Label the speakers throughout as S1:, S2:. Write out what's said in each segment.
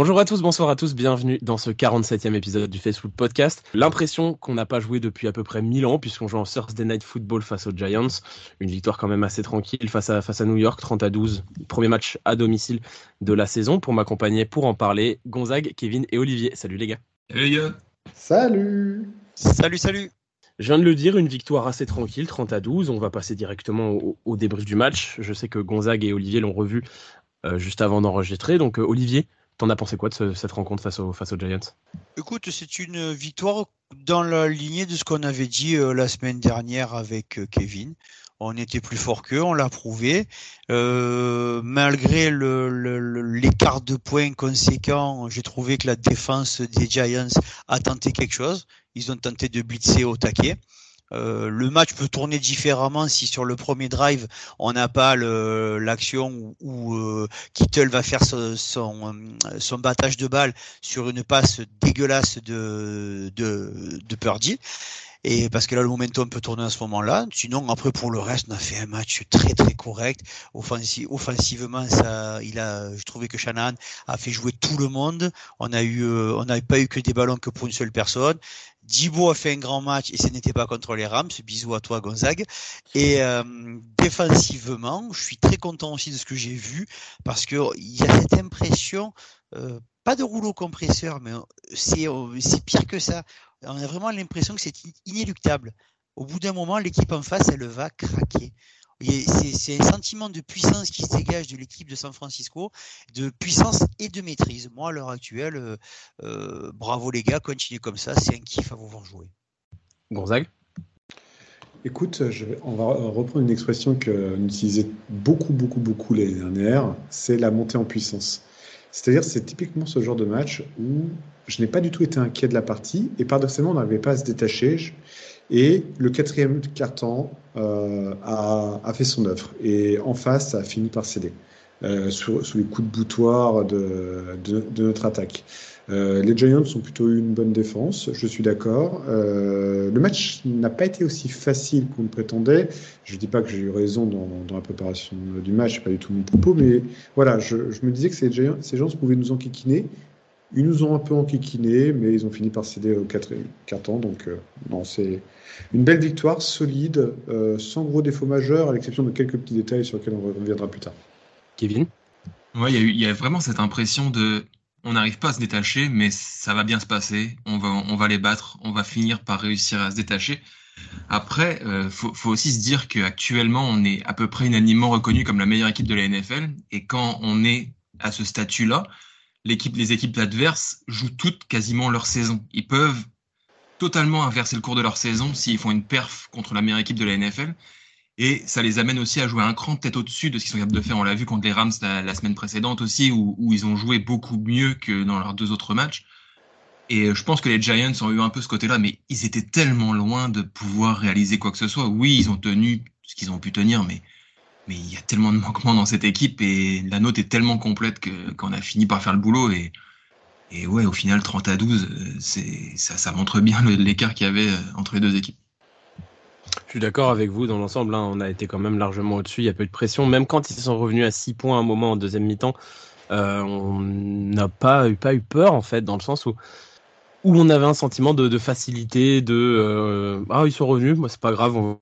S1: Bonjour à tous, bonsoir à tous, bienvenue dans ce 47e épisode du Facebook Podcast. L'impression qu'on n'a pas joué depuis à peu près 1000 ans puisqu'on joue en Thursday Night Football face aux Giants. Une victoire quand même assez tranquille face à, face à New York, 30 à 12. Premier match à domicile de la saison. Pour m'accompagner, pour en parler, Gonzague, Kevin et Olivier. Salut les gars.
S2: Salut les gars.
S3: Salut.
S4: Salut, salut.
S1: Je viens de le dire, une victoire assez tranquille, 30 à 12. On va passer directement au, débrief du match. Je sais que Gonzague et Olivier l'ont revu euh, juste avant d'enregistrer. Donc euh, Olivier, T'en as pensé quoi de cette rencontre face, aux Giants?
S4: Écoute, c'est une victoire dans la lignée de ce qu'on avait dit euh, la semaine dernière avec euh, Kevin. On était plus fort qu'eux, on l'a prouvé. Euh, malgré l'écart de points conséquent, j'ai trouvé que la défense des Giants a tenté quelque chose. Ils ont tenté de blitzer au taquet. Euh, le match peut tourner différemment si sur le premier drive on n'a pas l'action où, euh, Kittle va faire son, son, battage de balle sur une passe dégueulasse de, de, de Purdy. Et parce que là, le momentum peut tourner à ce moment-là. Sinon, après, pour le reste, on a fait un match très, très correct. offensivement, ça, il a, je trouvais que Shanahan a fait jouer tout le monde. On a eu, euh, on n'avait pas eu que des ballons que pour une seule personne. Dibo a fait un grand match et ce n'était pas contre les Rams. Bisous à toi, Gonzague. Et euh, défensivement, je suis très content aussi de ce que j'ai vu parce qu'il y a cette impression, euh, pas de rouleau compresseur, mais c'est pire que ça. On a vraiment l'impression que c'est inéluctable. Au bout d'un moment, l'équipe en face, elle va craquer. C'est un sentiment de puissance qui se dégage de l'équipe de San Francisco, de puissance et de maîtrise. Moi, à l'heure actuelle, euh, euh, bravo les gars, continuez comme ça, c'est un kiff à vous voir jouer.
S1: Gonzague?
S3: Écoute, on va reprendre une expression que nous utilisait beaucoup, beaucoup, beaucoup l'année dernière, c'est la montée en puissance. C'est-à-dire, c'est typiquement ce genre de match où je n'ai pas du tout été inquiet de la partie et paradoxalement, on n'arrivait pas à se détacher. Et le quatrième carton euh, a, fait son œuvre. Et en face, ça a fini par céder euh, sous, sous, les coups de boutoir de notre attaque. Euh, les Giants ont plutôt eu une bonne défense, je suis d'accord. Euh, le match n'a pas été aussi facile qu'on le prétendait. Je ne dis pas que j'ai eu raison dans, dans, la préparation du match, pas du tout mon propos, mais voilà, je, je me disais que ces Giants, ces gens pouvaient nous enquiquiner. Ils nous ont un peu enquiquinés, mais ils ont fini par céder au quatrième carton. Donc, euh, non, c'est une belle victoire, solide, euh, sans gros défauts majeurs, à l'exception de quelques petits détails sur lesquels on reviendra plus tard.
S1: Kevin?
S2: Ouais, il y, y, a vraiment cette impression de. On n'arrive pas à se détacher, mais ça va bien se passer. On va, on va les battre. On va finir par réussir à se détacher. Après, euh, faut, faut, aussi se dire qu'actuellement, on est à peu près unanimement reconnu comme la meilleure équipe de la NFL. Et quand on est à ce statut-là, l'équipe, les équipes adverses jouent toutes quasiment leur saison. Ils peuvent totalement inverser le cours de leur saison s'ils font une perf contre la meilleure équipe de la NFL. Et ça les amène aussi à jouer un cran peut-être au-dessus de ce qu'ils sont capables de faire. On l'a vu contre les Rams la, semaine précédente aussi, où, ils ont joué beaucoup mieux que dans leurs deux autres matchs. Et je pense que les Giants ont eu un peu ce côté-là, mais ils étaient tellement loin de pouvoir réaliser quoi que ce soit. Oui, ils ont tenu ce qu'ils ont pu tenir, mais il y a tellement de manquements dans cette équipe et la note est tellement complète que qu'on a fini par faire le boulot et ouais au final 30 à 12 euh, ça montre bien l'écart qu'il y avait euh, entre les deux équipes.
S1: Je suis d'accord avec vous dans l'ensemble. Hein, on a été quand même largement au-dessus. Il n'y a pas eu de pression. Même quand ils sont revenus à 6 points à un moment en deuxième mi-temps, euh, on n'a pas, eu peur en fait, dans le sens où où on avait un sentiment de, facilité, de euh, ah ils sont revenus, moi c'est pas grave, on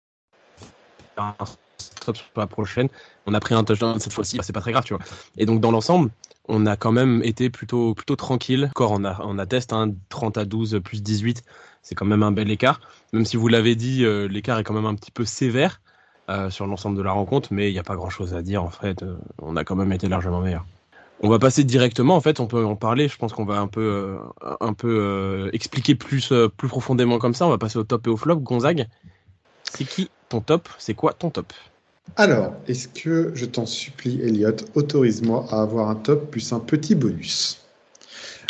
S1: stop sur la prochaine. On a pris un touchdown cette fois-ci, c'est pas très grave, tu vois. Et donc dans l'ensemble, on a quand même été plutôt tranquille. Encore on atteste hein, 30 à 12 plus 18, c'est quand même un bel écart. Même si vous l'avez dit, euh, l'écart est quand même un petit peu sévère euh, sur l'ensemble de la rencontre, mais il n'y a pas grand-chose à dire en fait. Euh, on a quand même été largement meilleur. On va passer directement, en fait, on peut en parler. Je pense qu'on va un peu, expliquer plus, plus profondément comme ça. On va passer au top et au flop. Gonzague, c'est qui ton top? C'est quoi ton top?
S3: Alors, est-ce que je t'en supplie, Elliot, autorise-moi à avoir un top plus un petit bonus?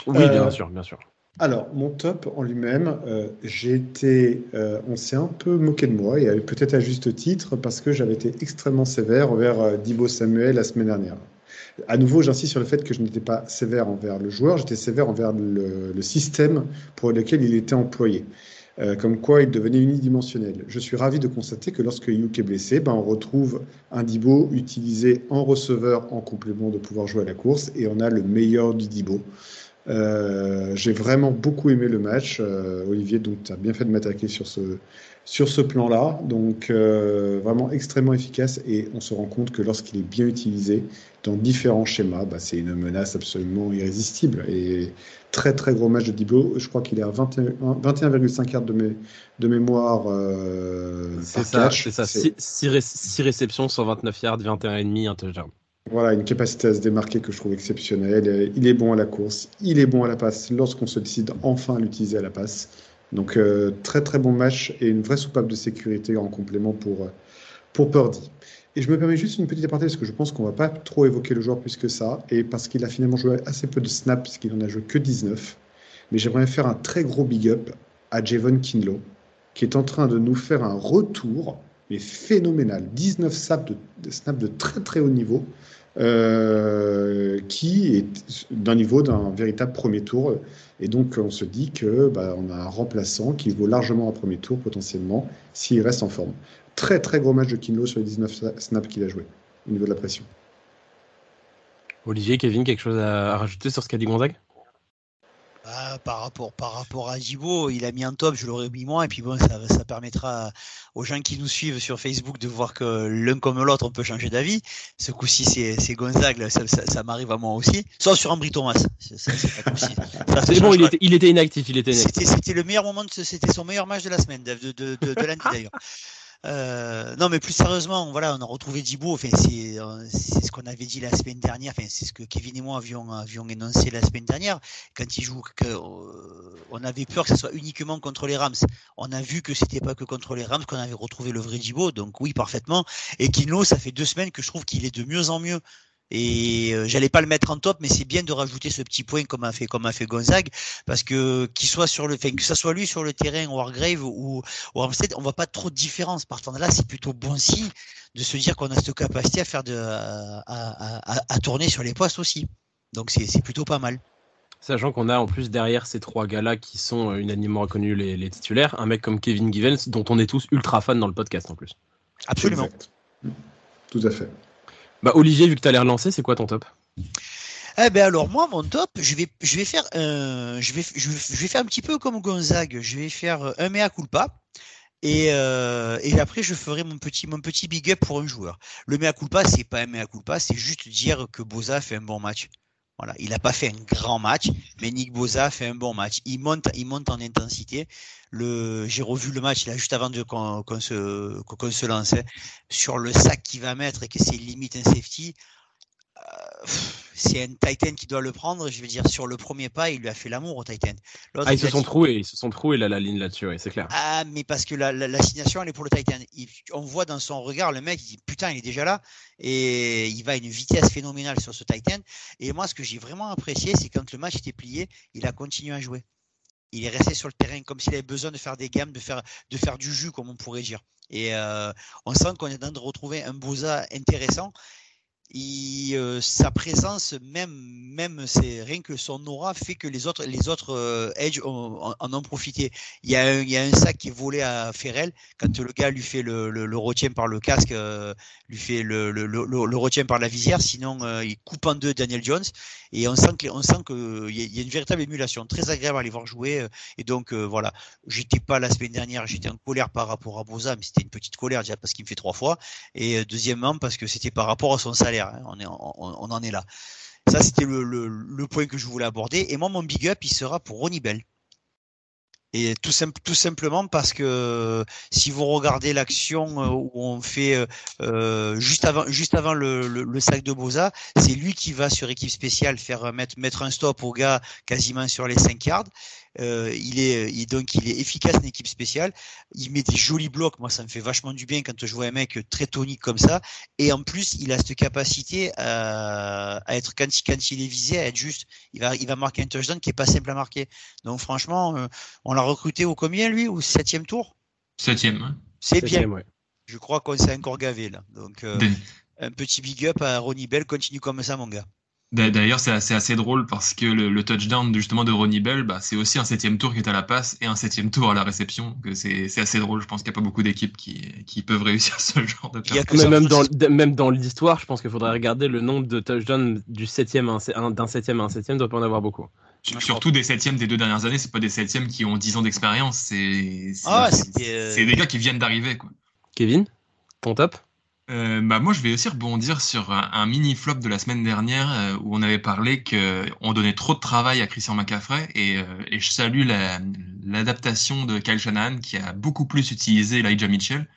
S1: Oui, euh, bien sûr, bien sûr.
S3: Alors, mon top en lui-même, euh, j'ai été, euh, on s'est un peu moqué de moi, et peut-être à juste titre, parce que j'avais été extrêmement sévère envers Dibo Samuel la semaine dernière. À nouveau, j'insiste sur le fait que je n'étais pas sévère envers le joueur, j'étais sévère envers le, le, système pour lequel il était employé. Euh, comme quoi il devenait unidimensionnel. Je suis ravi de constater que lorsque Yuk est blessé, ben, on retrouve un Dibo utilisé en receveur en complément de pouvoir jouer à la course et on a le meilleur du Dibo. Euh, j'ai vraiment beaucoup aimé le match. Euh, Olivier, donc tu as bien fait de m'attaquer sur ce, sur ce plan-là. Donc euh, vraiment extrêmement efficace et on se rend compte que lorsqu'il est bien utilisé dans différents schémas, bah, c'est une menace absolument irrésistible. Et très très gros match de Diblo. Je crois qu'il est à 21,5 yards de, de mémoire.
S1: c'est ça, c'est ça. 6 réceptions, 129 yards, 21,5 un touchdown.
S3: Voilà, une capacité à se démarquer que je trouve exceptionnelle. Il est bon à la course, il est bon à la passe lorsqu'on se décide enfin à l'utiliser à la passe. Donc euh, très très bon match et une vraie soupape de sécurité en complément pour, euh, pour Purdy. Et je me permets juste une petite aparté parce que je pense qu'on va pas trop évoquer le joueur plus que ça et parce qu'il a finalement joué assez peu de snaps puisqu'il en a joué que 19. Mais j'aimerais faire un très gros big up à Javon Kinlow qui est en train de nous faire un retour mais phénoménal. 19 snaps de, snaps de très très haut niveau. Euh, qui est d'un niveau d'un véritable premier tour. Et donc, on se dit que bah, on a un remplaçant qui vaut largement un premier tour potentiellement s'il reste en forme. Très très gros match de Kinlo sur les 19 snaps qu'il a joué au niveau de la pression.
S1: Olivier, Kevin, quelque chose à rajouter sur ce qu'a dit Gonzague?
S4: Ah, par rapport par rapport à Jibo, il a mis un top, je l'aurais mis moi, et puis bon, ça, ça permettra aux gens qui nous suivent sur Facebook de voir que l'un comme l'autre, on peut changer d'avis. Ce coup-ci, c'est Gonzague, ça, ça, ça m'arrive à moi aussi. Sauf sur Ambry Thomas.
S1: C'est bon, il était, il était inactif, il était inactif.
S4: C'était le meilleur moment, c'était son meilleur match de la semaine, de, de, de, de l'année d'ailleurs. Euh, non, mais plus sérieusement, voilà, on a retrouvé Djibo. Enfin, euh, c'est ce qu'on avait dit la semaine dernière. Enfin, c'est ce que Kevin et moi avions, avions énoncé la semaine dernière. Quand il joue, que, euh, on avait peur que ce soit uniquement contre les Rams. On a vu que c'était pas que contre les Rams qu'on avait retrouvé le vrai Djibo. Donc oui, parfaitement. Et Kino, ça fait deux semaines que je trouve qu'il est de mieux en mieux. Et euh, j'allais pas le mettre en top, mais c'est bien de rajouter ce petit point comme a fait comme a fait Gonzague, parce que qu'il soit sur le, enfin, que ça soit lui sur le terrain ou Wargrave ou, ou Armstead, on voit pas trop de différence. Partant de là, c'est plutôt bon signe de se dire qu'on a cette capacité à faire de, à, à, à, tourner sur les postes aussi. Donc c'est plutôt pas mal.
S1: Sachant qu'on a en plus derrière ces trois gars-là qui sont euh, unanimement reconnus les, les, titulaires, un mec comme Kevin Givens dont on est tous ultra fans dans le podcast en plus.
S4: Absolument.
S3: Tout à fait.
S1: Bah, Olivier, vu que tu as l'air lancé, c'est quoi ton top?
S4: Eh ben alors moi mon top, je vais faire euh, un petit peu comme Gonzague, je vais faire un mea culpa et euh, et après je ferai mon petit mon big up pour un joueur. Le mea culpa c'est pas un mea culpa, c'est juste dire que Boza fait un bon match. Voilà, il n'a pas fait un grand match, mais Nick Boza fait un bon match. Il monte, il monte en intensité. Le, j'ai revu le match là juste avant de qu'on, se, qu'on se lançait sur le sac qu'il va mettre et que c'est limite un safety. Euh, c'est un Titan qui doit le prendre, je veux dire, sur le premier pas, il lui a fait l'amour au Titan.
S1: Ah, ils se sont troués, ils se sont troués là, la ligne là-dessus, c'est clair.
S4: Ah, mais parce que l'assignation, la, elle est pour le Titan. on voit dans son regard, le mec, il dit, putain, il est déjà là, et il va à une vitesse phénoménale sur ce Titan. Et moi, ce que j'ai vraiment apprécié, c'est quand le match était plié, il a continué à jouer. Il est resté sur le terrain comme s'il avait besoin de faire des gammes, de faire, de faire du jus, comme on pourrait dire. Et euh, on sent qu'on est en train de retrouver un Boza intéressant il, euh, sa présence, même, même c'est rien que son aura fait que les autres, les autres euh, Edge en, ont profité. Il y, a un, il y a un sac qui est volé à Ferrell. Quand le gars lui fait le, le, le retien par le casque, euh, lui fait le, le, le, retien par la visière, sinon euh, il coupe en deux Daniel Jones. Et on sent que, on sent que il y, a une véritable émulation, très agréable à les voir jouer. Et donc voilà, j'étais pas la semaine dernière, j'étais en colère par rapport à Boza, mais c'était une petite colère déjà parce qu'il me fait trois fois. Et deuxièmement parce que c'était par rapport à son salaire Hein. On, en est là. Ça, c'était le, point que je voulais aborder. Et moi, mon big up, il sera pour Ronnie Bell. Et tout, tout simplement parce que si vous regardez l'action euh, où on fait euh, euh, juste avant, juste avant le, sac de Boza, c'est lui qui va sur équipe spéciale faire mettre, mettre un stop au gars quasiment sur les 5 yards. Euh, il est il, donc il est efficace en équipe spéciale. Il met des jolis blocs. Moi, ça me fait vachement du bien quand je vois un mec très tonique comme ça. Et en plus, il a cette capacité à, à être quand, quand il est visé, à être juste. Il va il va marquer un touchdown qui est pas simple à marquer. Donc franchement, euh, on l'a recruté au combien lui Au septième tour?
S2: Septième.
S4: C'est bien. Je crois qu'on s'est encore gavé là. Donc euh, un petit big up à Ronnie Bell. Continue comme ça, mon gars.
S2: D'ailleurs, c'est assez, assez, drôle parce que le, touchdown justement de Ronnie Bell, bah, c'est aussi un septième tour qui est à la passe et un septième tour à la réception. C'est assez drôle. Je pense qu'il n'y a pas beaucoup d'équipes qui, qui, peuvent réussir ce genre de
S1: Mais même dans, même dans l'histoire, je pense qu'il faudrait regarder le nombre de touchdowns du septième d'un septième à un septième, doit pas en avoir beaucoup.
S2: Surtout des septièmes des deux dernières années, c'est pas des septièmes qui ont 10 ans d'expérience, c'est ah, euh, des gars qui viennent d'arriver.
S1: Kevin, ton top?
S2: Euh, bah moi, je vais aussi rebondir sur un, mini flop de la semaine dernière euh, où on avait parlé qu'on donnait trop de travail à Christian McCaffrey et, euh, je salue l'adaptation de Kyle Shanahan qui a beaucoup plus utilisé Elijah Mitchell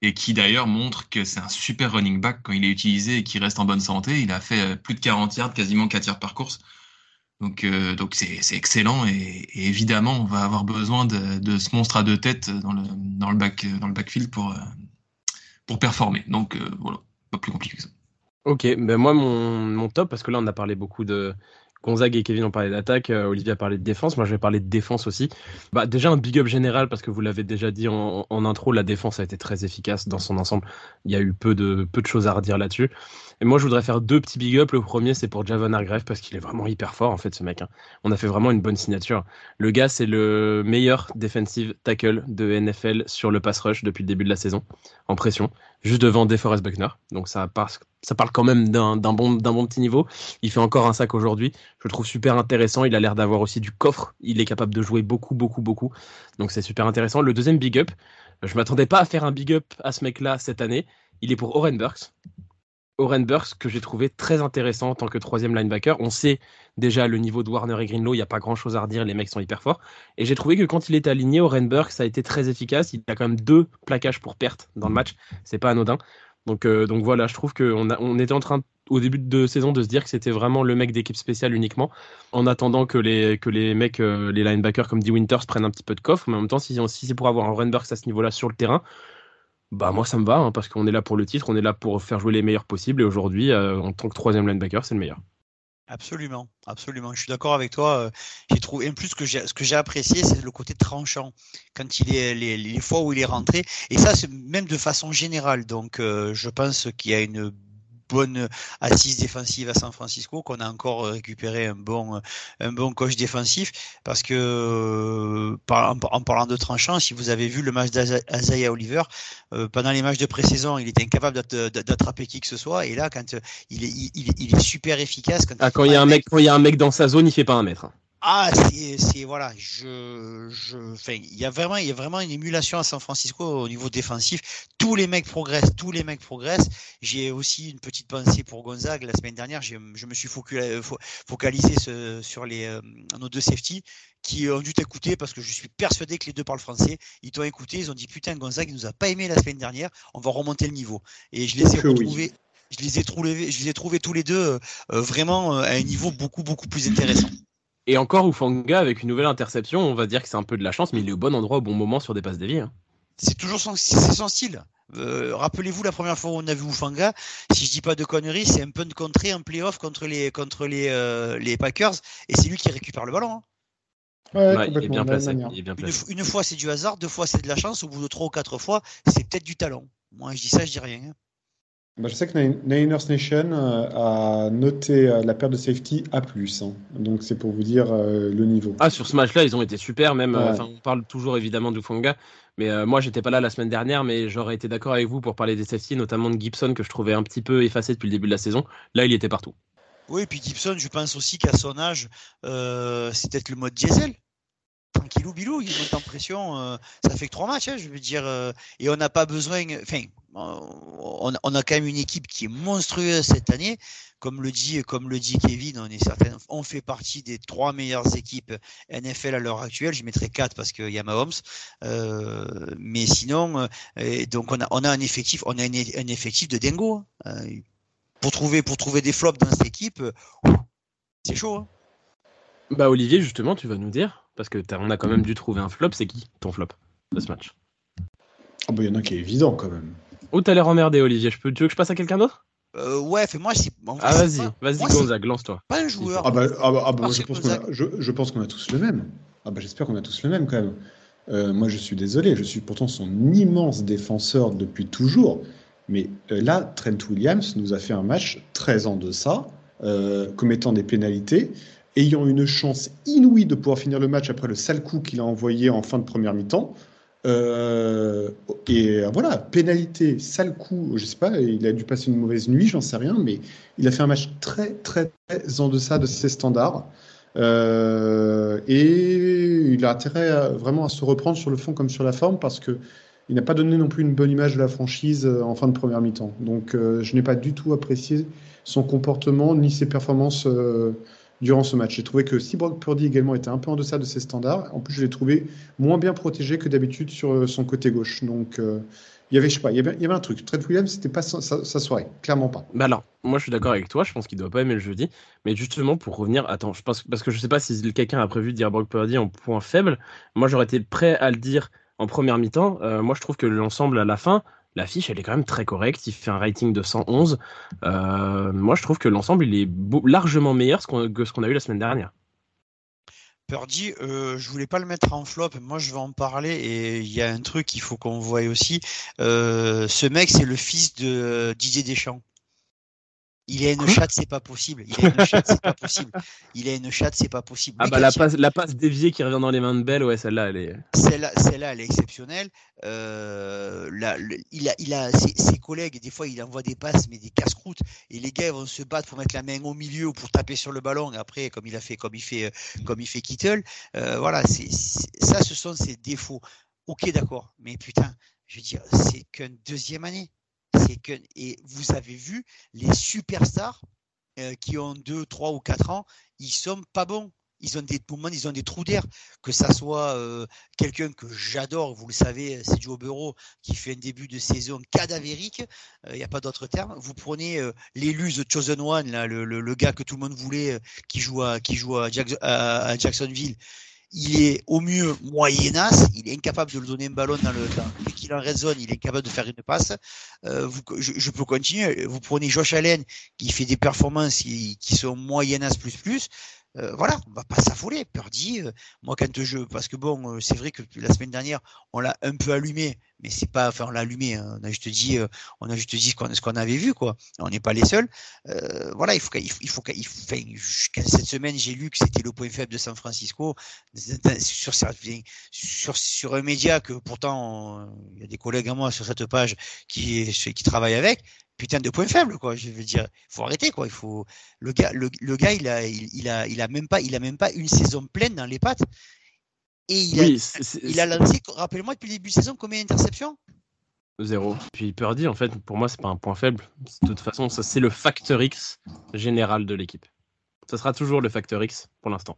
S2: et qui d'ailleurs montre que c'est un super running back quand il est utilisé et qu'il reste en bonne santé. Il a fait plus de 40 yards, quasiment 4 yards par course. Donc c'est excellent et, évidemment on va avoir besoin de, ce monstre à deux têtes dans le backfield pour pour performer. Donc euh, voilà, pas plus compliqué que ça.
S1: Ok, ben moi mon, mon, top, parce que là on a parlé beaucoup de Gonzague et Kevin ont parlé d'attaque, euh, Olivier a parlé de défense, moi je vais parler de défense aussi. Bah, déjà un big up général, parce que vous l'avez déjà dit en, intro, la défense a été très efficace dans son ensemble. Il y a eu peu de, peu de choses à redire là-dessus. Et moi, je voudrais faire deux petits big up. Le premier, c'est pour Javon Hargrave parce qu'il est vraiment hyper fort, en fait, ce mec. Hein. On a fait vraiment une bonne signature. Le gars, c'est le meilleur defensive tackle de NFL sur le pass rush depuis le début de la saison, en pression, juste devant DeForest Buckner. Donc, ça, parle quand même d'un bon, petit niveau. Il fait encore un sac aujourd'hui. Je le trouve super intéressant. Il a l'air d'avoir aussi du coffre. Il est capable de jouer beaucoup, beaucoup, beaucoup. Donc, c'est super intéressant. Le deuxième big up, je m'attendais pas à faire un big up à ce mec-là cette année. Il est pour Oren Burks. Oren Burks que j'ai trouvé très intéressant en tant que troisième linebacker. On sait déjà le niveau de Warner et Greenlow, il n'y a pas grand chose à redire, les mecs sont hyper forts. Et j'ai trouvé que quand il est aligné, Oren Burks ça a été très efficace. Il a quand même deux plaquages pour perte dans le match, c'est pas anodin. Donc, euh, voilà, je trouve qu'on on était en train au début de saison de se dire que c'était vraiment le mec d'équipe spéciale uniquement, en attendant que les, que les mecs, euh, les linebackers comme D. Winters prennent un petit peu de coffre. Mais en même temps, si, si c'est pour avoir un Oren Burks à ce niveau-là sur le terrain, bah moi ça me va hein, parce qu'on est là pour le titre, on est là pour faire jouer les meilleurs possibles et aujourd'hui euh, en tant que troisième linebacker c'est le meilleur.
S4: Absolument, absolument. Je suis d'accord avec toi. Euh, j'ai trouvé, en plus, que ce que j'ai apprécié, c'est le côté tranchant quand il est les, les, fois où il est rentré. Et ça, c'est même de façon générale. Donc, euh, je pense qu'il y a une bonne assise défensive à San Francisco, qu'on a encore récupéré un bon, un bon coach défensif, parce que en, parlant de tranchant, si vous avez vu le match d'Azaya Oliver, euh, pendant les matchs de pré-saison, il était incapable d'attraper qui que ce soit, et là, quand il est, il, est super efficace.
S1: Quand, ah, quand il y a un mec, quand il y a un mec dans sa zone, il fait pas un mètre.
S4: Ah, c'est voilà, je, je, il y a vraiment, il y a vraiment une émulation à San Francisco au niveau défensif. Tous les mecs progressent, tous les mecs progressent. J'ai aussi une petite pensée pour Gonzague. La semaine dernière, je me suis focalisé sur les euh, nos deux safety qui ont dû t'écouter parce que je suis persuadé que les deux parlent français. Ils t'ont écouté, ils ont dit putain Gonzague, il nous a pas aimé la semaine dernière. On va remonter le niveau. Et je les ai retrouvés. Je les ai trouvés, je les ai trouvés tous les deux euh, euh, vraiment à un niveau beaucoup beaucoup plus intéressant.
S1: Et encore Ufanga avec une nouvelle interception, on va dire que c'est un peu de la chance, mais il est au bon endroit au bon moment sur des passes déviées. Hein.
S4: C'est toujours son, son style. Euh, rappelez-vous la première fois où on a vu Ufanga, si je dis pas de conneries, c'est un peu de contrée en playoff contre les contre les, euh, les Packers et c'est lui qui récupère le ballon. Hein.
S1: Ouais, il, est bien placé,
S4: Une, fois c'est du hasard, deux fois c'est de la chance, au bout de trois ou quatre fois c'est peut-être du talent. Moi je dis ça, je dis rien. Hein.
S3: Bah, je sais que Niners Nation euh, a noté euh, la perte de safety A+. Hein. Donc c'est pour vous dire euh, le niveau.
S1: Ah, sur ce match-là, ils ont été super. Même, on parle toujours évidemment de Fonga. Mais moi, j'étais pas là la semaine dernière, mais j'aurais été d'accord avec vous pour parler des safety, notamment de Gibson, que je trouvais un petit peu effacé depuis le début de la saison. Là, il était partout.
S4: Oui, et puis Gibson, je pense aussi qu'à son âge, c'est peut-être le mode diesel tranquillou bilou, il monte en pression. Euh, ça fait que trois matchs, hein, je veux dire. Euh, et on n'a pas besoin. Enfin, on, a quand même une équipe qui est monstrueuse cette année. Comme le dit, comme le dit Kevin, on est certain, on fait partie des trois meilleures équipes NFL à l'heure actuelle. Je mettrais quatre parce qu'il y a Mahomes. Euh, mais sinon, donc on a, on a un effectif, on a un, effectif de dingo. Hein. pour trouver, pour trouver des flops dans cette équipe, c'est chaud. Hein.
S1: Bah Olivier, justement, tu vas nous dire parce que on a quand même dû trouver un flop. C'est qui ton flop de ce match?
S3: Ah bah il y en a qui est évident quand même.
S1: Où t'as l'air emmerdé, Olivier je peux, Tu veux que je passe à quelqu'un d'autre?
S4: Euh, ouais, fais-moi si.
S1: ah, vas-y, vas-y, Gonzague, lance-toi.
S4: Pas un joueur.
S3: Ah, bah, ah, bah, ah bah je, pense qu'on a, je, pense qu'on a tous le même. Ah, bah, j'espère qu'on a tous le même quand même. Euh, moi, je suis désolé, je suis pourtant son immense défenseur depuis toujours. Mais euh, là, Trent Williams nous a fait un match très en deçà commettant des pénalités, ayant une chance inouïe de pouvoir finir le match après le sale coup qu'il a envoyé en fin de première mi-temps. Euh, et voilà, pénalité, sale coup, je sais pas, il a dû passer une mauvaise nuit, j'en sais rien, mais il a fait un match très, très, très en deçà de ses standards. Euh, et il a intérêt vraiment à se reprendre sur le fond comme sur la forme parce que il n'a pas donné non plus une bonne image de la franchise euh, en fin de première mi-temps. Donc je n'ai pas du tout apprécié son comportement ni ses performances durant ce match. J'ai trouvé que si Brock Purdy également était un peu en deçà de ses standards, en plus je l'ai trouvé moins bien protégé que d'habitude sur euh, son côté gauche. Donc euh, il y avait, je sais pas, il y avait, un truc. Trent Williams, c'était pas sa, soirée, clairement pas.
S1: Bah alors, moi je suis d'accord avec toi, je pense qu'il doit pas aimer le jeudi. Mais justement, pour revenir, attends, je pense, parce que je sais pas si quelqu'un a prévu de dire Brock Purdy en point faible. Moi j'aurais été prêt à le dire en première mi-temps. Euh, moi je trouve que l'ensemble à la fin, l'affiche, elle est quand même très correcte. Il fait un rating de 111. Euh, moi, je trouve que l'ensemble, il est largement meilleur que ce qu'on a eu la semaine dernière.
S4: Purdy, euh, je voulais pas le mettre en flop. Moi, je vais en parler et il y a un truc qu'il faut qu'on voie aussi. Euh, ce mec, c'est le fils de Didier Deschamps. Il a une chatte, c'est pas possible. Il a une chatte, c'est pas possible. Il a une chatte, c'est pas possible.
S1: Ah bah la passe, la passe déviée qui revient dans les mains de Belle, ouais, celle-là, elle est.
S4: Celle-là, celle-là, elle est exceptionnelle. Euh, là, il a, il a ses, collègues. Des fois, il envoie des passes, mais des casse-croûtes. Et les gars, ils vont se battre pour mettre la main au milieu ou pour taper sur le ballon. Après, comme il a fait, comme il fait, comme il fait Kittle. Euh, voilà, c'est, ça, ce sont ses défauts. Ok, d'accord. Mais putain, je veux dire, c'est qu'une deuxième année et vous avez vu les superstars euh, qui ont 2, 3 ou 4 ans, ils sont pas bons. Ils ont des moments, ils ont des trous d'air. Que ça soit euh, quelqu'un que j'adore, vous le savez, c'est Joe Bureau qui fait un début de saison cadavérique. Il euh, n'y a pas d'autre terme. Vous prenez l'élu The Chosen One, le, gars que tout le monde voulait, qui joue qui joue à Jacksonville il est au mieux moyenasse, il est incapable de le donner un ballon dans le temps. Dès qu'il en raisonne, il est incapable de faire une passe. Euh, je, peux continuer. Vous prenez Josh Allen qui fait des performances qui, qui sont moyennas plus plus. Euh, voilà, on va pas s'affoler. Purdy, euh, moi quand je, parce que bon, euh, c'est vrai que la semaine dernière, on l'a un peu allumé, mais c'est pas, enfin on l'a allumé. Hein. on a juste dit, on a juste dit ce qu'on ce qu'on avait vu quoi. On n'est pas les seuls. voilà, il faut qu'il il faut qu'il cette semaine j'ai lu que c'était le point faible de San Francisco sur sur sur un média que pourtant il y a des collègues à moi sur cette page qui qui travaillent avec putain de point faible quoi je veux dire il faut arrêter quoi il faut le gars le, le gars il a il, a il a même pas il a même pas une saison pleine dans les pattes et il a il a lancé rappelle-moi depuis le début de saison combien d'interceptions?
S1: Zéro. Puis Purdy, en fait, pour moi, c'est pas un point faible. De toute façon, ça c'est le facteur X général de l'équipe. Ça sera toujours le facteur X pour l'instant.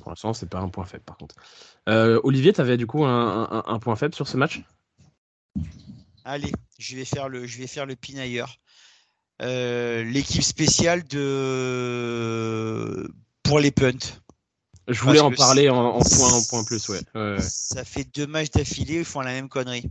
S1: Pour l'instant, c'est pas un point faible, par contre. Euh, Olivier, tu avais du coup un, un, un, point faible sur ce match?
S4: Allez, je vais faire le, je vais faire le pinailleur. Euh, l'équipe spéciale de pour les punts.
S1: Je voulais en parler en, point, en point plus, ouais.
S4: Ça fait deux matchs d'affilée, ils font la même connerie.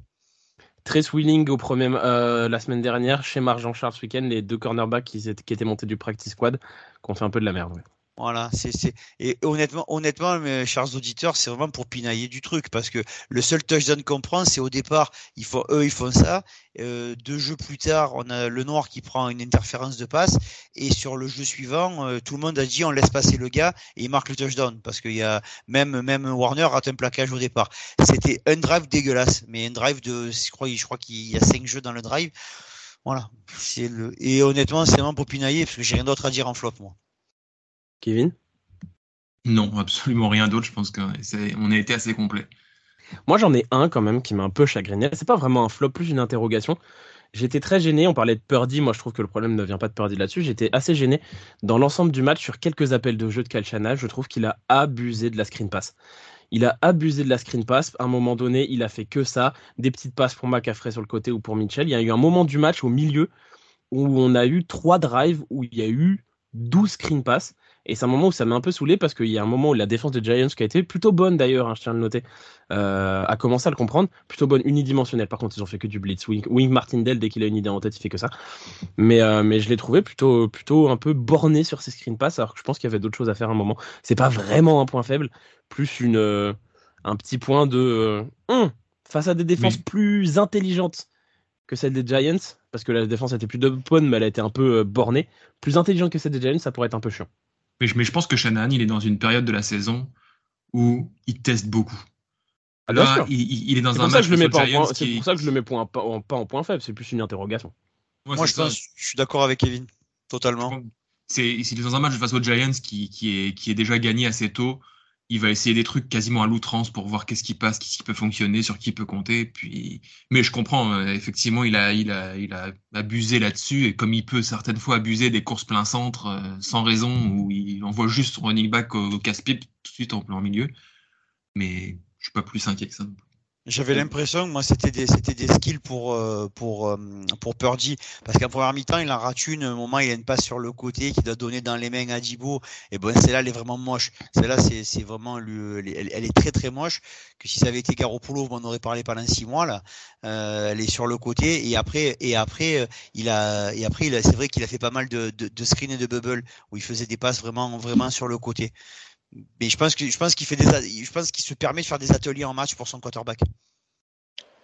S1: Trace Willing au premier, euh, la semaine dernière, chez Marjan Charles ce week-end, les deux cornerbacks qui étaient, qui étaient montés du practice squad, qui ont fait un peu de la merde. Ouais.
S4: Voilà, c'est c'est et honnêtement, honnêtement, mes chers auditeurs, c'est vraiment pour pinailler du truc parce que le seul touchdown qu'on prend, c'est au départ, ils font eux, ils font ça. Euh, deux jeux plus tard, on a le noir qui prend une interférence de passe et sur le jeu suivant, euh, tout le monde a dit on laisse passer le gars et il marque le touchdown parce qu'il y a même même Warner rate un plaquage au départ. C'était un drive dégueulasse, mais un drive de, je crois, je crois qu'il y a cinq jeux dans le drive. Voilà, c'est le et honnêtement, c'est vraiment pour pinailler parce que j'ai rien d'autre à dire en flop moi.
S1: Kevin?
S2: Non, absolument rien d'autre. Je pense qu'on a été assez complet.
S1: Moi, j'en ai un quand même qui m'a un peu chagriné. C'est pas vraiment un flop, plus une interrogation. J'étais très gêné. On parlait de Purdy. Moi, je trouve que le problème ne vient pas de Purdy là-dessus. J'étais assez gêné dans l'ensemble du match sur quelques appels de jeu de Kalchana. Je trouve qu'il a abusé de la screen pass. Il a abusé de la screen pass. À un moment donné, il a fait que ça. Des petites passes pour McCaffrey sur le côté ou pour Mitchell. Il y a eu un moment du match au milieu où on a eu trois drives où il y a eu 12 screen pass. Et c'est un moment où ça m'a un peu saoulé parce qu'il y a un moment où la défense des Giants, qui a été plutôt bonne d'ailleurs, hein, je tiens à le noter, euh, a commencé à le comprendre, plutôt bonne unidimensionnelle. Par contre, ils ont fait que du blitz. Wing, Wing Martindale, dès qu'il a une idée en tête, il fait que ça. Mais, euh, mais je l'ai trouvé plutôt, plutôt un peu borné sur ses screen pass, alors que je pense qu'il y avait d'autres choses à faire à un moment. C'est pas vraiment un point faible, plus une, euh, un petit point de. Hum, face à des défenses plus intelligentes que celle des Giants, parce que la défense était plus bonne, mais elle a été un peu bornée. Plus intelligente que celle des Giants, ça pourrait être un peu chiant.
S2: Mais je, mais je pense que Shanahan, il est dans une période de la saison où il teste beaucoup.
S1: Ah, bien
S2: Là,
S1: sûr.
S2: il, il- il est dans
S1: C'est
S2: un
S1: pour, ça
S2: match
S1: que je le mets
S2: face aux
S1: pas en
S2: Giants
S1: point- c'est
S2: qui-
S1: pour ça que je le mets point- pas, en, pas en point faible, c'est plus une interrogation.
S2: Ouais,
S4: Moi,
S2: c'est
S4: je
S2: ça.
S4: pense, je suis d'accord avec Kevin, totalement
S2: il va essayer des trucs quasiment à l'outrance pour voir qu'est-ce qui passe, qu'est-ce qui peut fonctionner, sur qui peut compter. Puis, mais je comprends, euh, effectivement, il a, il a, il a abusé là-dessus et comme il peut certaines fois abuser des courses plein centre euh, sans raison où il envoie juste son running back au, casse-pipe tout de suite en plein milieu. Mais je suis pas plus inquiet que ça.
S4: J'avais l'impression que moi c'était des c'était des skills pour euh, pour euh, pour Purdy parce qu'en première mi-temps il en rate une, un moment il a une passe sur le côté qui doit donner dans les mains à Dibo et bon celle-là elle est vraiment moche. Celle-là c'est c'est vraiment le, elle, elle est très très moche que si ça avait été Garoppolo on en aurait parlé pendant six mois là. Euh, elle est sur le côté et après et après euh, il a et après il c'est vrai qu'il a fait pas mal de, de de screen et de bubble où il faisait des passes vraiment vraiment sur le côté. Mais je pense que je pense qu'il fait des je pense qu'il se permet de faire des ateliers en match pour son quarterback.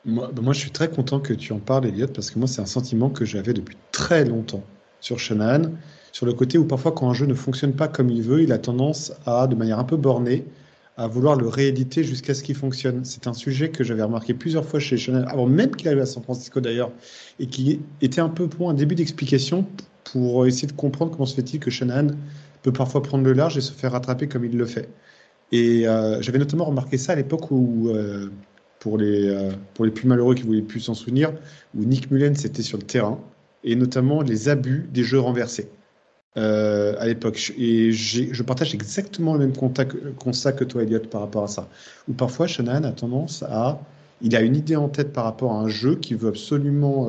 S3: Moi, bah, moi, je suis très content que tu en parles, Elliot, parce que moi, c'est un sentiment que j'avais depuis très longtemps sur Shanahan, sur le côté où parfois, quand un jeu ne fonctionne pas comme il veut, il a tendance à, de manière un peu bornée, à vouloir le rééditer jusqu'à ce qu'il fonctionne. C'est un sujet que j'avais remarqué plusieurs fois chez Shanahan, avant même qu'il arrive à San Francisco d'ailleurs, et qui était un peu pour un début d'explication pour essayer de comprendre comment se fait-il que Shanahan peut parfois prendre le large et se faire rattraper comme il le fait. Et euh, j'avais notamment remarqué ça à l'époque où, euh, pour, les, euh, pour les plus malheureux qui voulaient plus s'en souvenir, où Nick Mullens était sur le terrain, et notamment les abus des jeux renversés à l'époque. Et je partage exactement le même constat que, constat que toi, Elliot, par rapport à ça. Où parfois, Shanahan a tendance à. Il a une idée en tête par rapport à un jeu qu'il veut absolument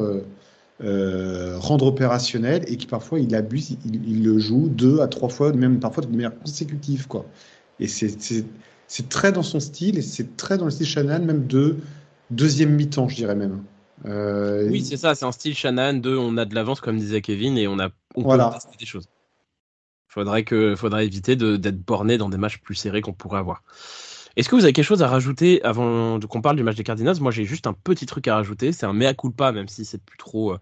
S3: euh, rendre opérationnel et qui parfois il abuse, il, il le joue deux à trois fois, même parfois de manière consécutive. Quoi. Et c'est- très dans son style et c'est très dans le style Shanahan, même de deuxième mi-temps, je dirais même. Euh,
S1: Oui, c'est ça, c'est un style Shanahan de on a de l'avance, comme disait Kevin, et on, a, on
S3: Voilà.
S1: peut tester des choses. Faudrait, que, faudrait éviter d'être borné dans des matchs plus serrés qu'on pourrait avoir. Est-ce que vous avez quelque chose à rajouter avant qu'on parle du match des Cardinals? Moi, j'ai juste un petit truc à rajouter. C'est un mea culpa, même si c'est plus trop euh,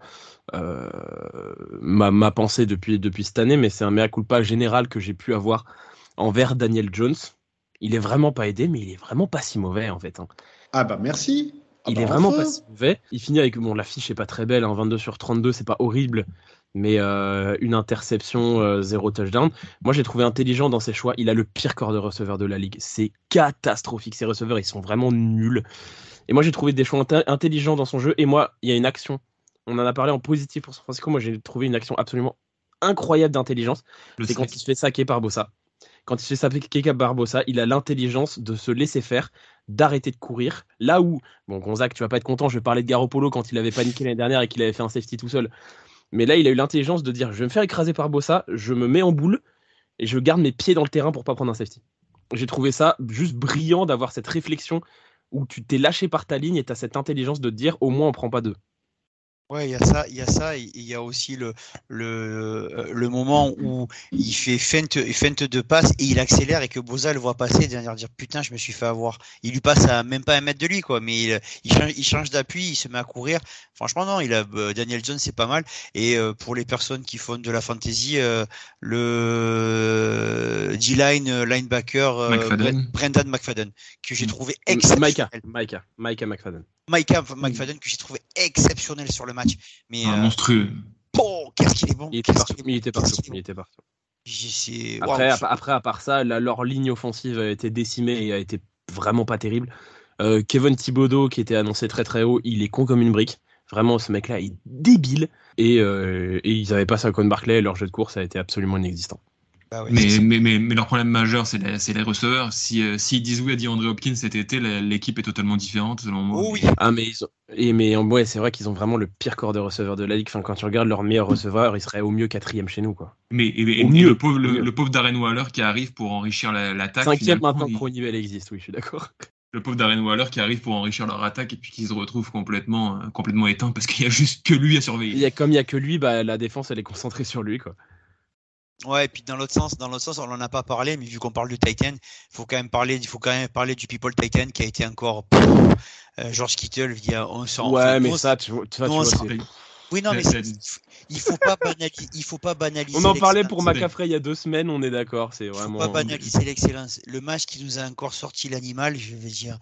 S1: euh, ma, ma pensée depuis, depuis cette année, mais c'est un mea culpa général que j'ai pu avoir envers Daniel Jones. Il est vraiment pas aidé, mais il est vraiment pas si mauvais en fait. hein.
S3: Ah bah merci. Ah
S1: Il
S3: bah
S1: est vraiment
S3: enfin.
S1: pas si mauvais. Il finit avec, bon, l'affiche est pas très belle, hein, 22 sur 32, c'est pas horrible, mais euh, une interception, euh, zéro touchdown. Moi, j'ai trouvé intelligent dans ses choix. Il a le pire corps de receveur de la ligue. C'est catastrophique. Ses receveurs, ils sont vraiment nuls. Et moi, j'ai trouvé des choix intelligents dans son jeu. Et moi, il y a une action. On en a parlé en positif pour San Francisco. Moi, j'ai trouvé une action absolument incroyable d'intelligence. C'est quand il se fait saquer par Bossa. Quand il se fait saquer par Barbossa, il a l'intelligence de se laisser faire, d'arrêter de courir. Là où, bon, Gonzague, tu vas pas être content, je vais parler de Garoppolo quand il avait paniqué l'année dernière et qu'il avait fait un safety tout seul. Mais là, il a eu l'intelligence de dire je vais me faire écraser par Bossa, je me mets en boule et je garde mes pieds dans le terrain pour pas prendre un safety. J'ai trouvé ça juste brillant d'avoir cette réflexion où tu t'es lâché par ta ligne et tu as cette intelligence de dire au moins on prend pas deux.
S4: Ouais, il y a ça, il y a ça, et il y a aussi le, le, euh, le moment où il fait feinte, feinte de passe et il accélère et que Boza le voit passer et de dire putain, je me suis fait avoir. Il lui passe à même pas un mètre de lui, quoi, mais il, il change, il change d'appui, il se met à courir. Franchement, non, il a, euh, Daniel Jones, c'est pas mal. Et euh, pour les personnes qui font de la fantasy, le D-line linebacker
S2: McFadden.
S4: Bre- Brendan McFadden, que j'ai trouvé
S1: Micah,
S4: exceptionnel.
S1: Micah, Micah McFadden.
S4: Micah McFadden, que j'ai trouvé exceptionnel sur le match. Mais
S2: Un
S4: euh,
S2: monstrueux.
S4: Oh, qu'est-ce qu'il est bon
S1: Il était
S4: qu'est-ce
S1: partout.
S4: qu'il est
S1: Il était
S4: bon,
S1: partout. Il était partout.
S4: bon.
S1: Après, après, à part ça, la- leur ligne offensive a été décimée et a été vraiment pas terrible. Euh, Kevin Thibodeau, qui était annoncé très très haut, il est con comme une brique. Vraiment, ce mec-là est débile. Et, euh, et ils avaient pas Saquon Barclay, et leur jeu de course a été absolument inexistant.
S4: Bah ouais,
S2: Mais,
S4: c'est-
S2: mais, mais, mais leur problème majeur, c'est les, receveurs. Si, euh, s'ils disent oui à DeAndre Hopkins cet été, l'équipe est totalement différente, selon moi.
S4: Oh oui,
S1: Ah, mais, ils ont- et, mais ouais, c'est vrai qu'ils ont vraiment le pire corps de receveur de la ligue. Enfin, quand tu regardes leur meilleur receveur, il serait au mieux quatrième chez nous. quoi.
S2: Mais et, et-
S1: Au
S2: et
S1: mieux,
S2: le pauvre,
S1: au
S2: le,
S1: mieux.
S2: le pauvre Darren Waller qui arrive pour enrichir la- l'attaque.
S1: Cinquième maintenant
S2: il-
S1: que Pro existe, oui, je suis d'accord.
S2: le pauvre Darren Waller qui arrive pour enrichir leur attaque et puis qui se retrouve complètement, euh, complètement éteint parce qu'il y a juste que lui à surveiller.
S1: Il y a, comme il y a que lui, bah, la défense, elle est concentrée sur lui. quoi.
S4: Ouais, et puis dans l'autre sens, dans l'autre sens, on n'en a pas parlé, mais vu qu'on parle du Titan, il faut quand même parler, il faut quand même parler du People Titan qui a été encore euh, George Kittle, il y a, on
S1: s'en Ouais, mais ça, tu, tu, tu vois,
S4: oui, non, mais il faut pas banaliser. Il faut pas banaliser.
S1: On en parlait pour McCaffrey il y a deux semaines, on est d'accord. C'est vraiment.
S4: Faut pas banaliser l'excellence. Le match qui nous a encore sorti l'animal, je vais dire.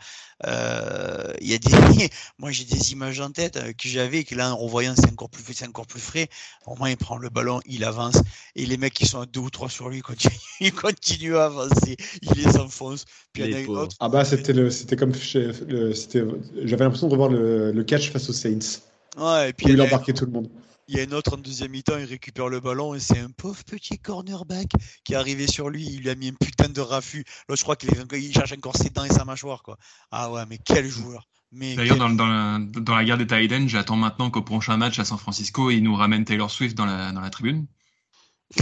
S4: Euh, il y a des. Moi, j'ai des images en tête euh, que j'avais, que là, en revoyant, c'est encore plus, c'est encore plus frais. Au moins, il prend le ballon, il avance, et les mecs qui sont à deux ou trois sur lui continuent, ils continuent à avancer. Il les enfonce. Puis il y en a une autre.
S3: Ah bah, c'était le, c'était comme, c'était, j'avais l'impression de revoir le, le catch face aux Saints.
S4: Ouais, et puis
S3: il a embarqué tout le monde.
S4: Il y a une autre en deuxième mi-temps, il récupère le ballon et c'est un pauvre petit cornerback qui est arrivé sur lui. Il lui a mis un putain de raffut. Là, je crois qu'il cherche encore ses dents et sa mâchoire. Quoi. Ah ouais, mais quel joueur.
S2: D'ailleurs, dans, dans, la, dans la guerre des Titans, j'attends maintenant qu'au prochain match à San Francisco, il nous ramène Taylor Swift dans la, dans la tribune.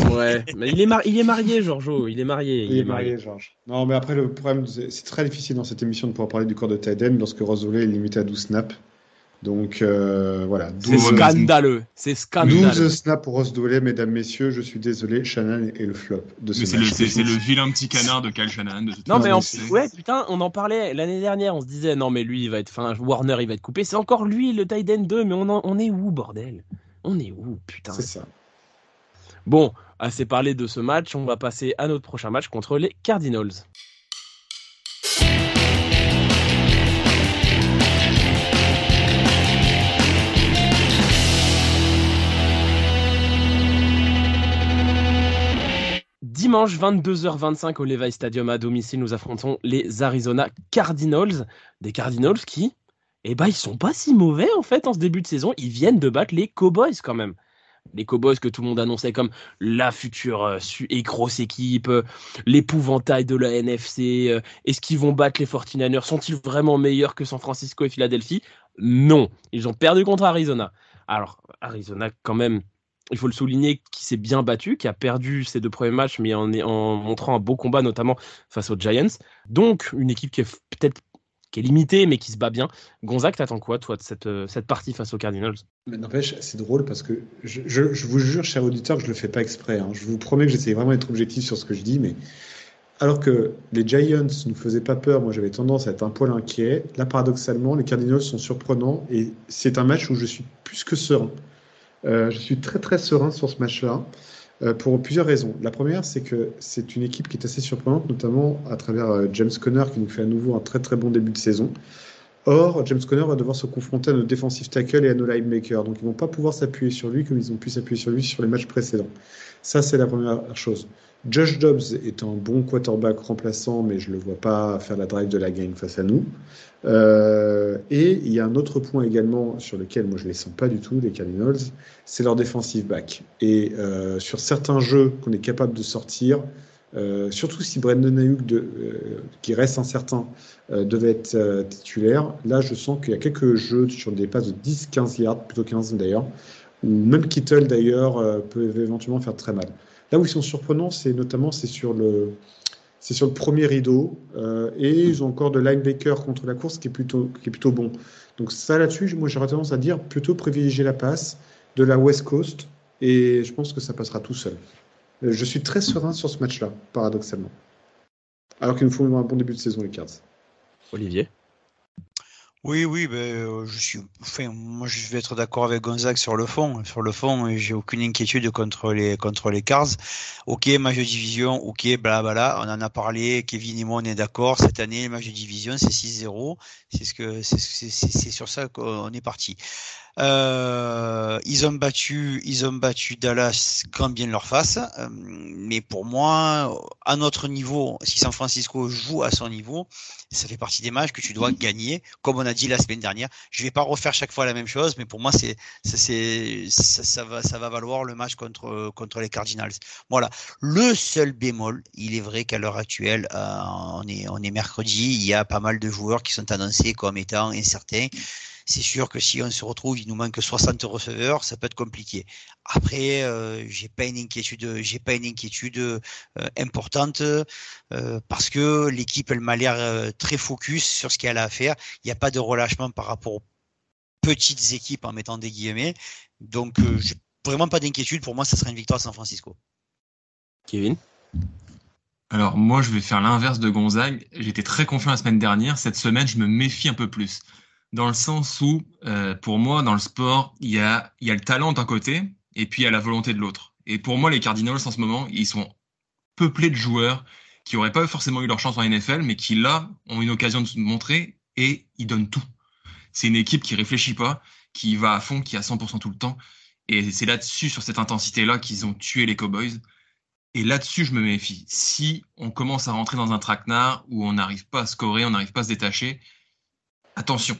S1: Ouais, mais il est, il est marié, Georges. Il est marié.
S3: Il, est marié, Georges. Non, mais après, le problème, c'est très difficile dans cette émission de pouvoir parler du corps de Titan lorsque Rosolé est limité à 12 snaps. Donc euh, voilà.
S1: C'est scandaleux. C'est scandaleux.
S3: 12 snaps pour Ross mesdames, messieurs. Je suis désolé, Shannon est le flop de ce
S2: C'est le, vilain petit canard de Cal Shannon.
S1: non, mais en ouais, putain, on en parlait l'année dernière. On se disait, non, mais lui, il va être. Enfin, Warner, il va être coupé. C'est encore lui, le Titan 2. Mais on, on est où, bordel? On est où, putain?
S3: C'est ça.
S1: Bon, assez parlé de ce match. On va passer à notre prochain match contre les Cardinals. Dimanche 22h25 au Levi Stadium à domicile, nous affrontons les Arizona Cardinals. Des Cardinals qui, eh ben, ils sont pas si mauvais en fait en ce début de saison. Ils viennent de battre les Cowboys quand même. Les Cowboys que tout le monde annonçait comme la future euh, et grosse équipe, euh, l'épouvantail de la NFC. Euh, est-ce qu'ils vont battre les 49ers Sont-ils vraiment meilleurs que San Francisco et Philadelphie? Non. Ils ont perdu contre Arizona. Alors, Arizona, quand même, il faut le souligner, qui s'est bien battu, qui a perdu ses deux premiers matchs, mais en, montrant un beau combat, notamment face aux Giants. Donc, une équipe qui est peut-être qui est limitée, mais qui se bat bien. Gonzague, t'attends quoi, toi, de cette, euh, cette partie face aux Cardinals?
S3: Mais n'empêche, c'est drôle parce que je, je, vous jure, cher auditeur, que je le fais pas exprès. Hein. Je vous promets que j'essaie vraiment d'être objectif sur ce que je dis, mais alors que les Giants ne nous faisaient pas peur, moi j'avais tendance à être un poil inquiet. Là, paradoxalement, les Cardinals sont surprenants et c'est un match où je suis plus que serein. Euh, je suis très très serein sur ce match-là euh, pour plusieurs raisons. La première, c'est que c'est une équipe qui est assez surprenante, notamment à travers euh, James Conner qui nous fait à nouveau un très très bon début de saison. Or, James Conner va devoir se confronter à nos defensive tackle et à nos linebackers. Donc, ils vont pas pouvoir s'appuyer sur lui comme ils ont pu s'appuyer sur lui sur les matchs précédents. Ça, c'est la première chose. Josh Dobbs est un bon quarterback remplaçant, mais je ne le vois pas faire la drive de la game face à nous. Euh, et il y a un autre point également sur lequel moi je ne les sens pas du tout, les Cardinals, c'est leur defensive back. Et euh, sur certains jeux qu'on est capable de sortir, euh, surtout si Brandon Ayuk, de, qui reste incertain, devait être titulaire, là je sens qu'il y a quelques jeux sur des passes de 10-15 yards, plutôt 15 d'ailleurs, ou même Kittle d'ailleurs peut éventuellement faire très mal. Là où ils sont surprenants, c'est notamment sur le c'est sur le premier rideau euh, et ils ont encore de linebacker contre la course qui est plutôt qui est plutôt bon. Donc ça là-dessus, moi j'aurais tendance à dire plutôt privilégier la passe de la West Coast et je pense que ça passera tout seul. Euh, je suis très serein sur ce match-là, paradoxalement. Alors qu'il nous faut un bon début de saison les Cards.
S1: Olivier?
S4: Oui, oui, ben, euh, je suis, enfin, moi, je vais être d'accord avec Gonzague sur le fond. Sur le fond, j'ai aucune inquiétude contre les, contre les Cars. Ok, match de division, ok, blabla, on en a parlé. Kevin et moi, on est d'accord. Cette année, match de division, c'est 6-0. C'est ce que, c'est sur ça qu'on est parti. Euh, ils ont battu, ils ont battu Dallas quand bien leur face. Euh, mais pour moi, à notre niveau, si San Francisco joue à son niveau, ça fait partie des matchs que tu dois gagner, comme on a dit la semaine dernière. Je vais pas refaire chaque fois la même chose, mais pour moi, c'est, c'est, ça, ça, va, ça va valoir le match contre contre les Cardinals. Voilà. Le seul bémol, il est vrai qu'à l'heure actuelle, euh, on est on est mercredi, il y a pas mal de joueurs qui sont annoncés comme étant incertains c'est sûr que si on se retrouve, il nous manque 60 receveurs, ça peut être compliqué. Après, euh, j'ai pas une inquiétude, j'ai pas une inquiétude euh, importante euh, parce que l'équipe, elle m'a l'air euh, très focus sur ce qu'elle a à faire. Il n'y a pas de relâchement par rapport aux petites équipes en mettant des guillemets. Donc, j'ai vraiment pas d'inquiétude. Pour moi, ça sera une victoire à San Francisco.
S1: Kevin?
S2: Alors moi, je vais faire l'inverse de Gonzague. J'étais très confiant la semaine dernière. Cette semaine, je me méfie un peu plus. Dans le sens où, euh, pour moi, dans le sport, il y a, y a le talent d'un côté et puis il y a la volonté de l'autre. Et pour moi, les Cardinals, en ce moment, ils sont peuplés de joueurs qui n'auraient pas forcément eu leur chance en NFL, mais qui, là, ont une occasion de se montrer et ils donnent tout. C'est une équipe qui réfléchit pas, qui va à fond, qui a 100% tout le temps. Et c'est là-dessus, sur cette intensité-là, qu'ils ont tué les Cowboys. Et là-dessus, je me méfie. Si on commence à rentrer dans un traquenard où on n'arrive pas à scorer, on n'arrive pas à se détacher, attention.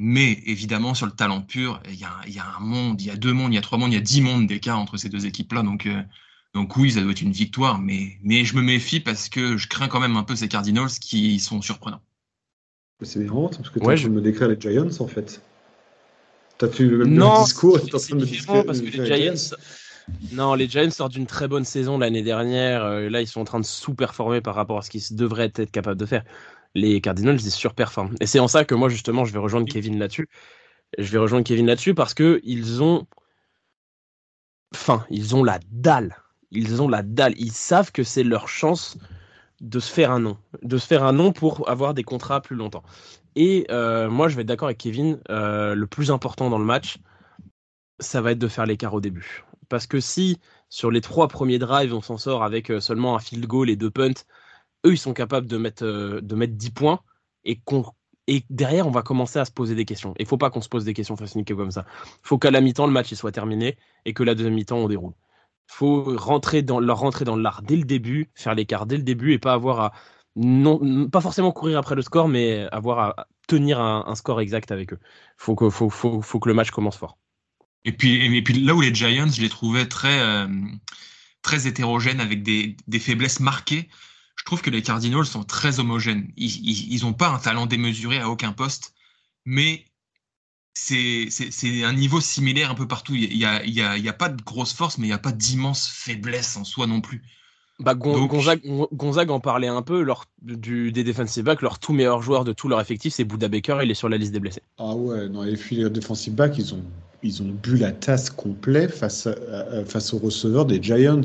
S2: Mais évidemment, sur le talent pur, il y, a, il y, a, un monde, il y a deux mondes, il y a trois mondes, il y a dix mondes d'écart entre ces deux équipes-là. Donc, euh, donc oui, ça doit être une victoire. Mais, mais je me méfie parce que je crains quand même un peu ces Cardinals qui sont surprenants.
S3: C'est marrant parce que tu
S1: Ouais, je-
S3: me décrire les Giants en fait. T'as fait le même
S1: Non,
S3: discours.
S1: c'est
S3: t'es en train de me
S1: différent
S3: décrire-
S1: parce que
S3: décrire
S1: les Giants. Non, les Giants sortent d'une très bonne saison l'année dernière. Euh, là, ils sont en train de sous-performer par rapport à ce qu'ils devraient être capables de faire. Les Cardinals, ils surperforment. Et c'est en ça que moi, justement, je vais rejoindre Kevin là-dessus. Je vais rejoindre Kevin là-dessus parce que ils ont. Enfin, ils ont la dalle. Ils ont la dalle. Ils savent que c'est leur chance de se faire un nom. De se faire un nom pour avoir des contrats plus longtemps. Et euh, moi, je vais être d'accord avec Kevin. euh, le plus important dans le match, ça va être de faire l'écart au début. Parce que si sur les trois premiers drives, on s'en sort avec euh, seulement un field goal et deux punts, eux, ils sont capables de mettre, euh, de mettre 10 points et, derrière, on va commencer à se poser des questions. Il faut pas qu'on se pose des questions faciles comme ça. Il faut qu'à la mi-temps, le match soit terminé et que la deuxième mi-temps, on déroule. Il faut rentrer dans, leur rentrer dans l'art dès le début, faire l'écart dès le début et pas avoir à. Non, pas forcément courir après le score, mais avoir à tenir un, score exact avec eux. Faut que, faut, faut, faut que le match commence fort.
S2: Et puis, et puis là où les Giants, je les trouvais très, euh, très hétérogènes avec des, des faiblesses marquées, trouve que les Cardinals sont très homogènes. Ils n'ont pas un talent démesuré à aucun poste, mais c'est un niveau similaire un peu partout. Il n'y a, il y a, il y a pas de grosse force, mais il n'y a pas d'immense faiblesse en soi non plus.
S1: Bah, Gon-
S2: Donc-
S1: Gonzague, Gon- Gonzague en parlait un peu, leur, du, des defensive backs, leur tout meilleur joueur de tout leur effectif, c'est Bouda Baker, il est sur la liste des blessés.
S3: Ah ouais, non, et puis les defensive backs, ils ont, ils ont bu la tasse complet face, à- à- face aux receveurs des Giants.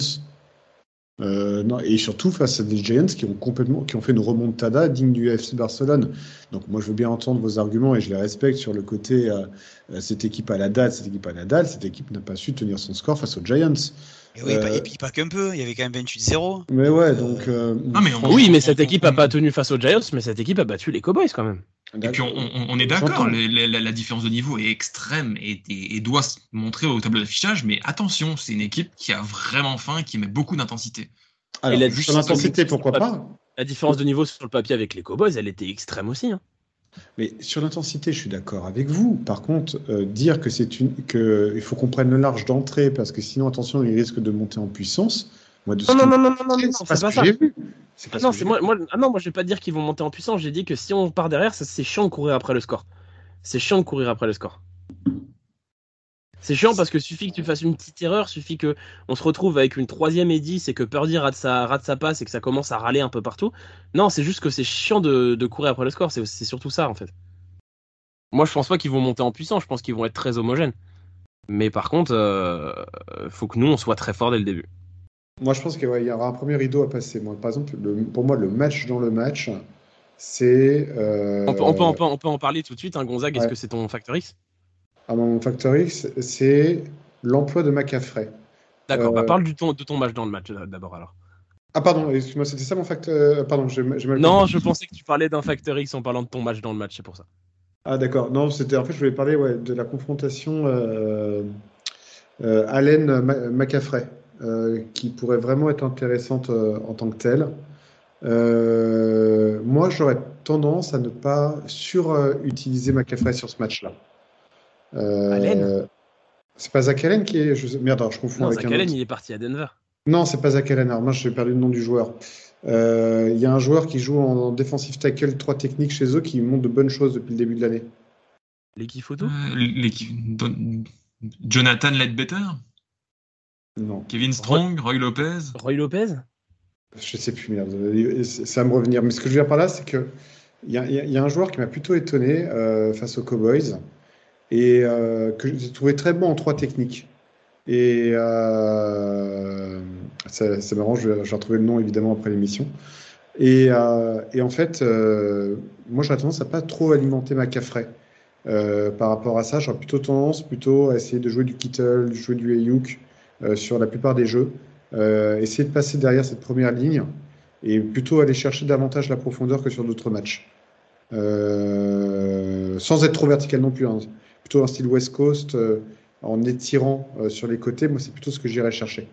S3: Euh, non, et surtout face à des Giants qui ont complètement qui ont fait une remontada digne du FC Barcelone. Donc moi je veux bien entendre vos arguments et je les respecte sur le côté euh, euh, cette équipe à la dalle, cette équipe à la dalle, cette équipe n'a pas su tenir son score face aux Giants.
S4: Et, oui,
S3: Euh,
S4: et puis pas qu'un peu, il y avait quand même 28-0.
S3: Mais ouais, donc euh,
S2: Non, mais on-
S1: Oui, mais cette équipe a pas tenu face aux Giants, mais cette équipe a battu les Cowboys quand même.
S2: Et puis on, on- on est d'accord, la, la différence de niveau est extrême et, et- et doit se montrer au tableau d'affichage, mais attention, c'est une équipe qui a vraiment faim et qui met beaucoup d'intensité.
S3: Alors,
S1: la
S3: juste en intensité, pourquoi pas
S1: La différence de niveau sur le papier avec les Cowboys, elle était extrême aussi. hein.
S3: Mais sur l'intensité, je suis d'accord avec vous. Par contre, euh, dire que c'est une que il faut qu'on prenne le large d'entrée parce que sinon, attention, il risque de monter en puissance. Moi, de ce
S1: Non, non, non, non, non, non, non,
S3: c'est pas ce
S1: pas
S3: que
S1: ça.
S3: vu. Pas
S1: Ah non, c'est moi, moi, ah non, moi je vais pas dire qu'ils vont monter en puissance. J'ai dit que si on part derrière, c'est chiant de courir après le score. C'est chiant de courir après le score. C'est chiant parce que suffit que tu fasses une petite erreur, suffit que on se retrouve avec une troisième et 10 et que Purdy rate sa, rate sa passe et que ça commence à râler un peu partout. Non, c'est juste que c'est chiant de, de courir après le score. C'est c'est surtout ça en fait. Moi, je pense pas qu'ils vont monter en puissance. Je pense qu'ils vont être très homogènes. Mais par contre, euh, faut que nous on soit très fort dès le début.
S3: Moi, je pense qu'il ouais, y aura un premier rideau à passer. Moi, par exemple, le- pour moi, le match dans le match, c'est. euh,
S1: On peut, on peut, on peut- on peut en parler tout de suite. Hein, Gonzague, est-ce que c'est ton factor X?
S3: À mon Factor X, c'est l'emploi de McCaffrey.
S1: D'accord. Bah,
S3: Euh,
S1: parle du ton, de ton match dans le match euh, d'abord alors.
S3: Ah, pardon, excuse-moi, c'était ça mon facteur. Pardon, j'ai mal
S1: Non, je pensais que tu parlais d'un facteur X en parlant de ton match dans le match, c'est pour ça.
S3: Ah d'accord, non, c'était en fait je voulais parler ouais, de la confrontation euh, euh, Allen euh, qui pourrait vraiment être intéressante euh, en tant que telle. Euh, moi, j'aurais tendance à ne pas surutiliser Macafrey sur ce match-là. Euh,
S1: Allen
S3: C'est pas Zach Allen qui est. Je... sais- Merde, alors, je confonds
S1: Non,
S3: avec
S1: Zach
S3: un
S1: Allen,
S3: autre.
S1: il est parti à Denver.
S3: Non, c'est pas Zach Allen. Alors, moi, j'ai perdu le nom du joueur. Euh, Il y a un joueur qui joue en défensive tackle 3 techniques chez eux qui montre de bonnes choses depuis le début de l'année.
S1: L'équipe photo?
S2: Euh, l'équipe- Don- Jonathan Ledbetter,
S3: Non,
S2: Kevin Strong, Roy Lopez?
S1: Roy Lopez?
S3: Je sais plus, merde. Ça va me revenir. Mais ce que je veux dire par là, c'est que il y, a- y y un joueur qui m'a plutôt étonné euh, face aux Cowboys et euh, que j'ai trouvé très bon en 3 techniques. Et euh, C'est marrant, je vais, retrouver le nom évidemment après l'émission. Et, et, en fait, moi j'aurais tendance à pas trop alimenter ma cafraie. par rapport à ça, j'aurais plutôt tendance plutôt à essayer de jouer du Kittle, jouer du Ayuk sur la plupart des jeux. essayer de passer derrière cette première ligne et plutôt aller chercher davantage la profondeur que sur d'autres matchs. Euh, sans être trop vertical non plus. Hein. Plutôt un style West Coast, euh, en étirant euh, sur les côtés. Moi, c'est plutôt ce que j'irais chercher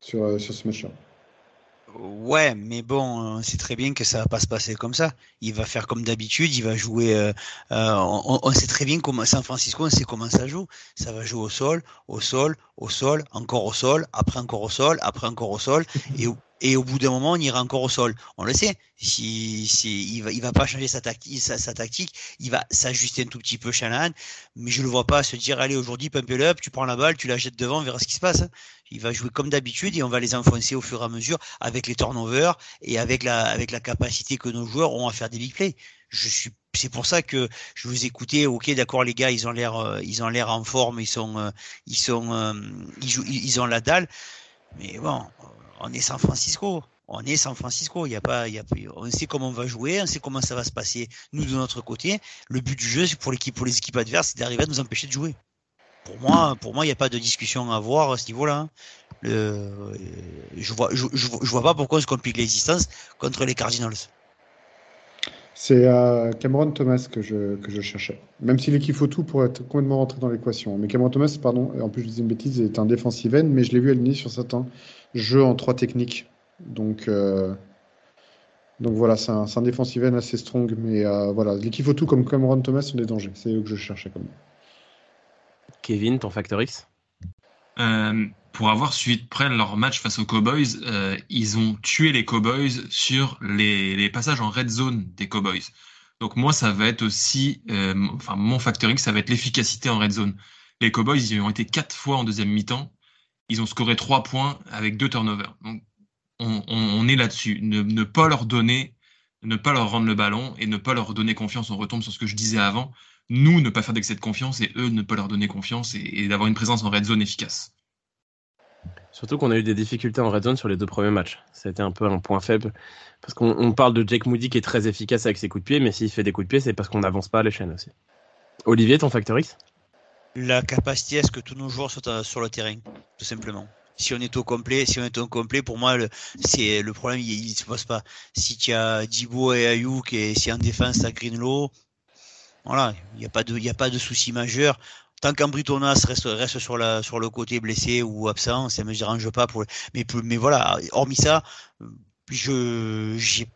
S3: sur ce match-là.
S4: Ouais, mais bon, c'est très bien que ça va pas se passer comme ça. Il va faire comme d'habitude, il va jouer. on, on, sait très bien comment San Francisco, on sait comment ça joue. Ça va jouer au sol, au sol, au sol, encore au sol, après encore au sol, après encore au sol, et, et au bout d'un moment, on ira encore au sol. On le sait. Si, si il va, il va pas changer sa tactique, sa, sa tactique. Il va s'ajuster un tout petit peu, Shanahan. Mais je le vois pas se dire, allez, aujourd'hui, pump it up, tu prends la balle, tu la jettes devant, on verra ce qui se passe. Il va jouer comme d'habitude et on va les enfoncer au fur et à mesure avec les turnovers et avec la, avec la capacité que nos joueurs ont à faire des big plays. Je suis, c'est pour ça que je vous écoutais. Ok, d'accord, les gars, ils ont l'air, euh, ils ont l'air en forme, ils sont, euh, ils sont, euh, ils ont la dalle. Mais bon, on est San Francisco. On est San Francisco. Il y a pas, il y a, on sait comment on va jouer, on sait comment ça va se passer. Nous de notre côté, le but du jeu, c'est pour l'équipe, pour les équipes adverses, c'est d'arriver à nous empêcher de jouer. Pour moi, pour moi, il n'y a pas de discussion à avoir à ce niveau-là. Hein. je vois, je, vois pas pourquoi on se complique l'existence contre les Cardinals.
S3: C'est Cameron Thomas que je, que je cherchais. Même si l'équipe faut tout pour être complètement rentré dans l'équation. Mais Cameron Thomas, pardon, en plus je disais une bêtise, est un défensive end, mais je l'ai vu aligné sur certains jeu en trois techniques. Donc, euh, donc voilà, c'est un, un defensive end assez strong. Mais euh, voilà, l'équipe faut tout comme Cameron Thomas sont des dangers. C'est eux que je cherchais comme.
S1: Kevin, ton facteur X?
S2: Euh, Pour avoir suivi de près leur match face aux Cowboys, ils ont tué les Cowboys sur les, passages en red zone des Cowboys. Donc moi, ça va être aussi, enfin mon facteur X, ça va être l'efficacité en red zone. Les Cowboys, ils ont été quatre fois en deuxième mi-temps ils ont scoré trois points avec deux turnovers. Donc, on, est là-dessus. Ne, pas leur donner, ne pas leur rendre le ballon et ne pas leur donner confiance. On retombe sur ce que je disais avant. Nous, ne pas faire d'excès de confiance et eux, ne pas leur donner confiance et, d'avoir une présence en red zone efficace.
S1: Surtout qu'on a eu des difficultés en red zone sur les deux premiers matchs. C'était un peu un point faible. Parce qu'on parle de Jake Moody qui est très efficace avec ses coups de pied, mais s'il fait des coups de pied, c'est parce qu'on n'avance pas à l'échelle aussi. Olivier, ton facteur X?
S4: La capacité à ce que tous nos joueurs soient sur le terrain, tout simplement. Si on est au complet, si on est au complet, pour moi, c'est le problème, il, ne se pose pas. Si tu as Dibo et Ayuk et si en défense tu as Greenlow, voilà, il n'y a pas de, il a pas de souci majeur. Tant qu'Ambritonas reste, reste sur la, sur le côté blessé ou absent, ça me dérange pas pour, mais, mais voilà, hormis ça, je, j'ai,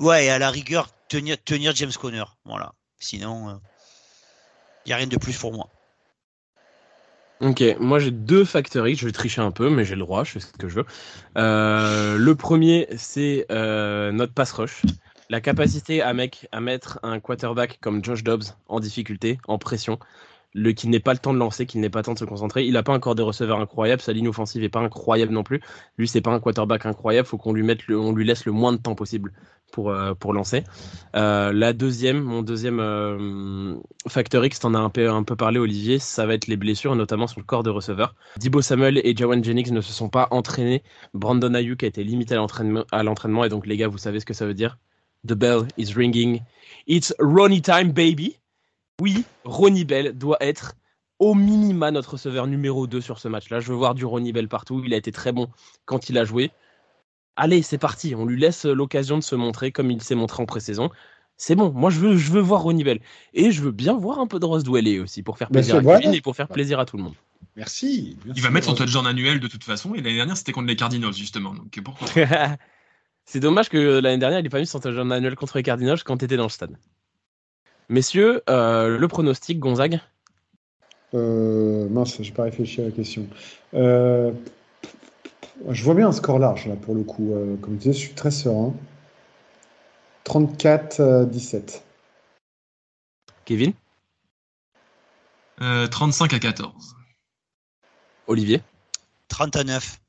S4: ouais, à la rigueur, tenir, tenir James Conner, voilà. Sinon, il euh, n'y a rien de plus pour moi.
S1: Ok, moi j'ai deux X, je vais tricher un peu, mais j'ai le droit, je fais ce que je veux. Euh, le premier, c'est euh, notre pass rush. La capacité à, à mettre un quarterback comme Josh Dobbs en difficulté, en pression, le qui n'est pas le temps de lancer, qui n'est pas le temps de se concentrer. Il n'a pas encore des receveurs incroyables, sa ligne offensive est pas incroyable non plus. Lui, c'est pas un quarterback incroyable, faut qu'on lui mette, on lui laisse le moins de temps possible pour, euh, pour lancer. Euh, la deuxième, mon deuxième euh, facteur X, t'en as un peu, un peu parlé Olivier, ça va être les blessures, notamment sur le corps de receveur. Dibo Samuel et Jawan Jennings ne se sont pas entraînés. Brandon Ayuk a été limité à l'entraînement, et donc les gars, vous savez ce que ça veut dire? The bell is ringing. It's Ronnie time, baby. Oui, Ronnie Bell doit être au minima notre receveur numéro 2 sur ce match-là. Je veux voir du Ronnie Bell partout. Il a été très bon quand il a joué. Allez, c'est parti. On lui laisse l'occasion de se montrer comme il s'est montré en pré-saison. C'est bon. Moi, je veux, je veux voir Ronnie Bell. Et je veux bien voir un peu de Ross Dwelley aussi pour faire plaisir à Kevin et pour faire plaisir à tout le monde.
S3: Merci.
S2: il va mettre son touchdown annuel de toute façon. Et l'année dernière, c'était contre les Cardinals, justement. Donc pourquoi
S1: C'est dommage que l'année dernière, il n'ait pas mis son touchdown annuel contre les Cardinals quand tu étais dans le stade. Messieurs, euh, le pronostic, Gonzague?
S3: Euh, Mince, j'ai pas réfléchi à la question. Euh, je vois bien un score large, là, pour le coup. Euh, comme je disais, je suis très serein. 34-17.
S1: Kevin?
S2: 35 à 14.
S1: Olivier?
S4: 39.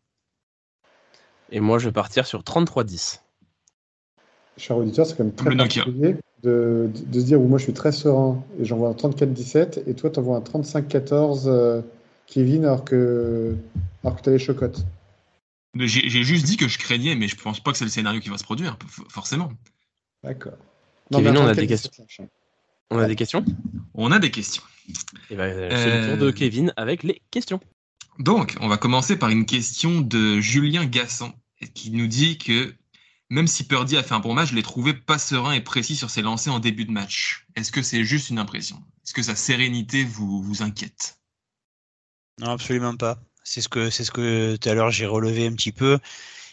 S1: Et moi, je vais partir sur 33-10.
S3: Cher auditeur, c'est quand même très particulier de, de, se dire où moi je suis très serein et j'envoie un 34-17 et toi tu envoies un 35-14 euh, Kevin alors que, alors que tu as les chocottes.
S2: J'ai juste dit que je craignais, mais je pense pas que c'est le scénario qui va se produire, forcément.
S3: D'accord.
S1: Kevin, on a des questions. On a des questions?
S2: On a des questions.
S1: Et ben, c'est le tour de euh, Kevin avec les questions.
S2: Donc, on va commencer par une question de Julien Gassan qui nous dit que même si Purdy a fait un bon match, je l'ai trouvé pas serein et précis sur ses lancers en début de match. Est-ce que c'est juste une impression? Est-ce que sa sérénité vous, vous inquiète?
S4: Non, absolument pas. C'est ce que c'est ce que tout à l'heure j'ai relevé un petit peu.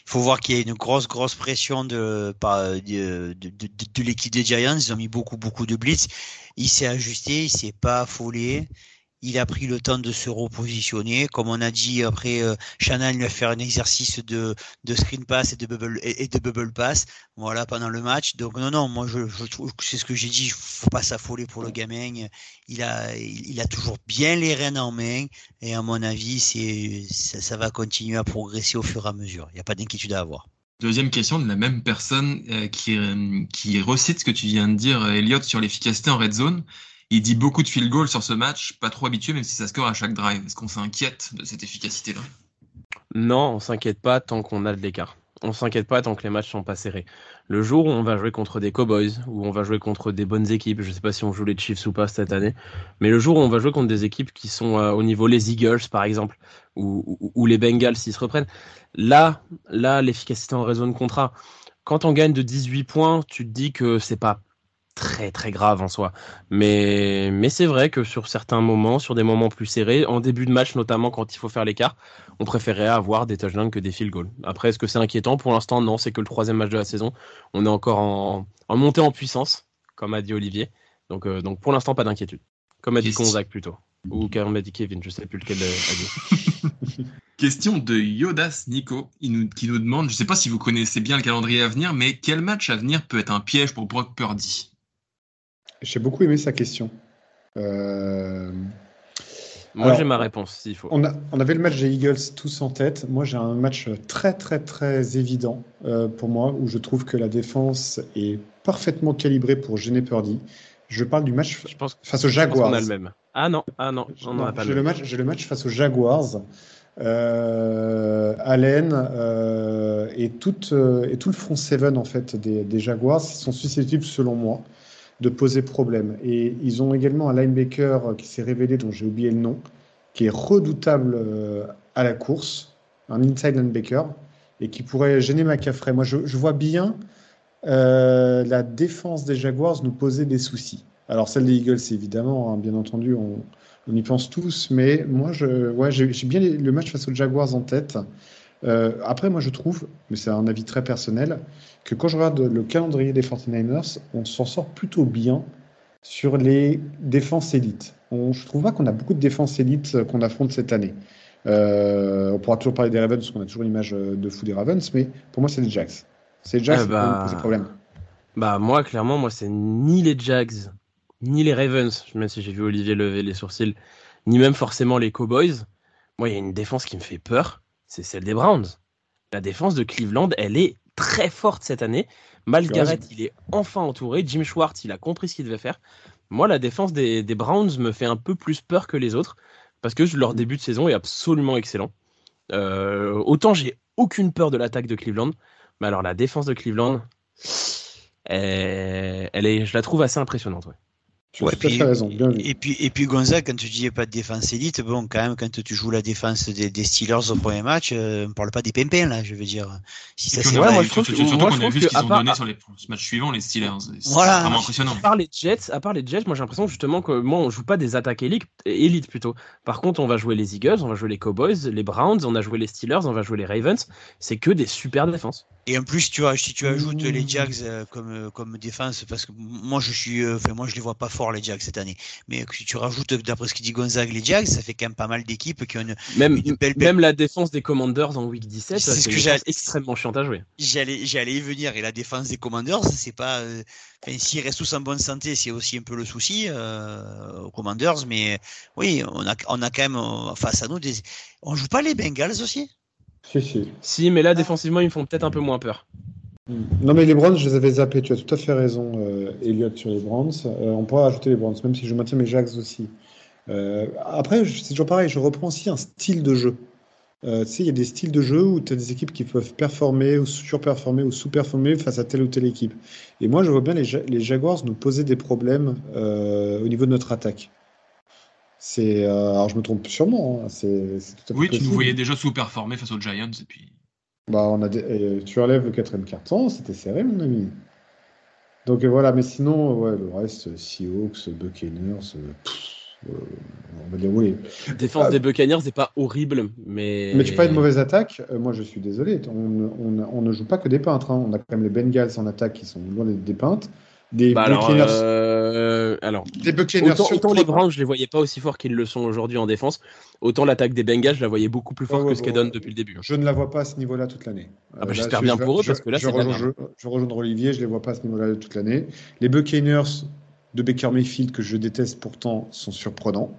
S4: Il faut voir qu'il y a une grosse grosse pression de de, de, de l'équipe des Giants. Ils ont mis beaucoup beaucoup de blitz. Il s'est ajusté, il s'est pas affolé il a pris le temps de se repositionner. Comme on a dit après, euh, Shannon lui a fait un exercice de, de screen pass et de bubble et, de bubble pass. Voilà pendant le match. Donc non non, moi je, trouve que c'est ce que j'ai dit. Faut pas s'affoler pour le gamin. Il a il a toujours bien les rênes en main et à mon avis c'est ça, va continuer à progresser au fur et à mesure. Il n'y a pas d'inquiétude à avoir.
S2: Deuxième question de la même personne euh, qui, euh, qui recite ce que tu viens de dire, Elliot, sur l'efficacité en red zone. Il dit beaucoup de field goals sur ce match, pas trop habitué, même si ça score à chaque drive. Est-ce qu'on s'inquiète de cette efficacité-là?
S1: Non, on s'inquiète pas tant qu'on a de l'écart. On s'inquiète pas tant que les matchs sont pas serrés. Le jour où on va jouer contre des Cowboys, où on va jouer contre des bonnes équipes, je sais pas si on joue les Chiefs ou pas cette année, mais le jour où on va jouer contre des équipes qui sont euh, au niveau les Eagles par exemple, ou, les Bengals s'ils se reprennent, là, là, l'efficacité en raison de contrat. Quand on gagne de 18 points, tu te dis que c'est pas très très grave en soi. Mais, mais c'est vrai que sur certains moments, sur des moments plus serrés, en début de match notamment quand il faut faire l'écart, on préférait avoir des touchdowns que des field goals. Après, est-ce que c'est inquiétant? Pour l'instant, non, c'est que le troisième match de la saison. On est encore en, en montée en puissance, comme a dit Olivier. Donc, euh, donc pour l'instant, pas d'inquiétude. Comme a dit Gonzague plutôt. Ou comme a dit Kevin, je sais plus lequel a
S2: dit. Question de Yodas Nico, qui nous, qui nous demande, je ne sais pas si vous connaissez bien le calendrier à venir, mais quel match à venir peut être un piège pour Brock Purdy?
S3: J'ai beaucoup aimé sa question. Euh,
S1: Moi, j'ai ma réponse, s'il faut.
S3: On, a, on, avait le match des Eagles tous en tête. Moi, j'ai un match très, très, très évident euh, pour moi, où je trouve que la défense est parfaitement calibrée pour gêner Purdy. Je parle du match je pense, face aux Jaguars.
S1: On a le même. Ah non, ah non, on n'en a pas
S3: le, le match. J'ai le match face aux Jaguars. Euh, Allen euh, et, tout, euh, et tout le front seven en fait des, des Jaguars sont susceptibles, selon moi, de poser problème. Et ils ont également un linebacker qui s'est révélé, dont j'ai oublié le nom, qui est redoutable euh, à la course, un inside linebacker, et qui pourrait gêner McCaffrey. Moi, je, vois bien euh, la défense des Jaguars nous poser des soucis. Alors, celle des Eagles, évidemment, hein, bien entendu, on, y pense tous, mais moi, ouais, j'ai bien le match face aux Jaguars en tête. Euh, après, moi, je trouve, mais c'est un avis très personnel, que quand je regarde le calendrier des 49ers, on s'en sort plutôt bien sur les défenses élites. On, je trouve pas qu'on a beaucoup de défenses élites qu'on affronte cette année. Euh, on pourra toujours parler des Ravens parce qu'on a toujours l'image de fou des Ravens, mais pour moi, c'est les Jags. C'est les Jags
S1: qui bah...
S3: posent problème.
S1: Bah, moi, clairement, moi, c'est ni les Jags, ni les Ravens, même si j'ai vu Olivier lever les sourcils, ni même forcément les Cowboys. Moi, il y a une défense qui me fait peur c'est celle des Browns. La défense de Cleveland, elle est très forte cette année. Malgarrett, il est enfin entouré. Jim Schwartz, il a compris ce qu'il devait faire. Moi, la défense des, Browns me fait un peu plus peur que les autres parce que leur début de saison est absolument excellent. Euh, autant j'ai aucune peur de l'attaque de Cleveland, mais alors la défense de Cleveland, elle, est, je la trouve assez impressionnante.
S3: Ouais, puis, raison, bien
S4: et puis et puis Gonzague, quand tu dis pas de défense élite, bon quand même quand tu joues la défense des, des Steelers au premier match, euh, on parle pas des pimpins là, je veux dire.
S2: Si ça c'est ouais, moi je trouve que, surtout qu'on a vu ce qu'ils ont donné sur les matchs suivants les Steelers, c'est voilà. vraiment impressionnant.
S1: À part les Jets, à part les Jets, moi j'ai l'impression justement que moi on joue pas des attaques élites, élites plutôt. Par contre, on va jouer les Eagles, on va jouer les Cowboys, les Browns, on a joué les Steelers, on va jouer les Ravens, c'est que des super défenses.
S4: Et en plus, tu vois, si tu ajoutes les Jags euh, comme euh, comme défense parce que moi je suis enfin moi je les vois pas fort les Jags cette année. Mais si tu rajoutes, d'après ce qu'il dit Gonzague, les Jags, ça fait quand même pas mal d'équipes qui ont une,
S1: même, Même la défense des Commanders en week 17, c'est ce que j'ai extrêmement chiant à jouer.
S4: J'allais, j'allais y venir. Et la défense des Commanders, c'est pas. Euh, enfin, s'ils restent tous en bonne santé, c'est aussi un peu le souci euh, aux Commanders. Mais oui, on a, on a quand même euh, face à nous des. On joue pas les Bengals aussi?
S3: Si, si.
S1: Si, mais là, défensivement, ils me font peut-être un peu moins peur.
S3: Non, mais les Browns, je les avais zappés. Tu as tout à fait raison, euh, Elliot, sur les Browns. Euh, on pourra ajouter les Browns, même si je maintiens mes Jags aussi. Euh, après, c'est toujours pareil. Je reprends aussi un style de jeu. Euh, tu sais, il y a des styles de jeu où tu as des équipes qui peuvent performer ou surperformer ou sous-performer face à telle ou telle équipe. Et moi, je vois bien les, les Jaguars nous poser des problèmes au niveau de notre attaque. C'est, alors je me trompe sûrement. Hein, c'est,
S2: tout à oui, tu nous voyais déjà sous-performer face aux Giants et puis.
S3: Bah, on a des... tu relèves le quatrième carton, c'était serré, mon ami. Donc voilà, mais sinon, ouais, le reste, Seahawks, Buccaneers. Euh, on va dire oui.
S1: Défense ah. des Buccaneers n'est pas horrible, mais.
S3: Mais tu pas de mauvaise attaque. Euh, moi, je suis désolé. On, ne joue pas que des peintres. Hein. On a quand même les Bengals en attaque qui sont loin des peintres. Des
S1: bah Buccaneers. Euh, alors,
S3: des Buccaneers
S1: autant, les Browns, je les voyais pas aussi forts qu'ils le sont aujourd'hui en défense. Autant l'attaque des Bengals, je la voyais beaucoup plus fort que ce qu'elle donne depuis le début.
S3: Je ne la vois pas à ce niveau-là toute l'année.
S1: Ah bah, J'espère bien pour eux parce que là, c'est
S3: je, je, rejoindre Olivier, je les vois pas à ce niveau-là toute l'année. Les Buccaneers de Baker Mayfield que je déteste pourtant sont surprenants.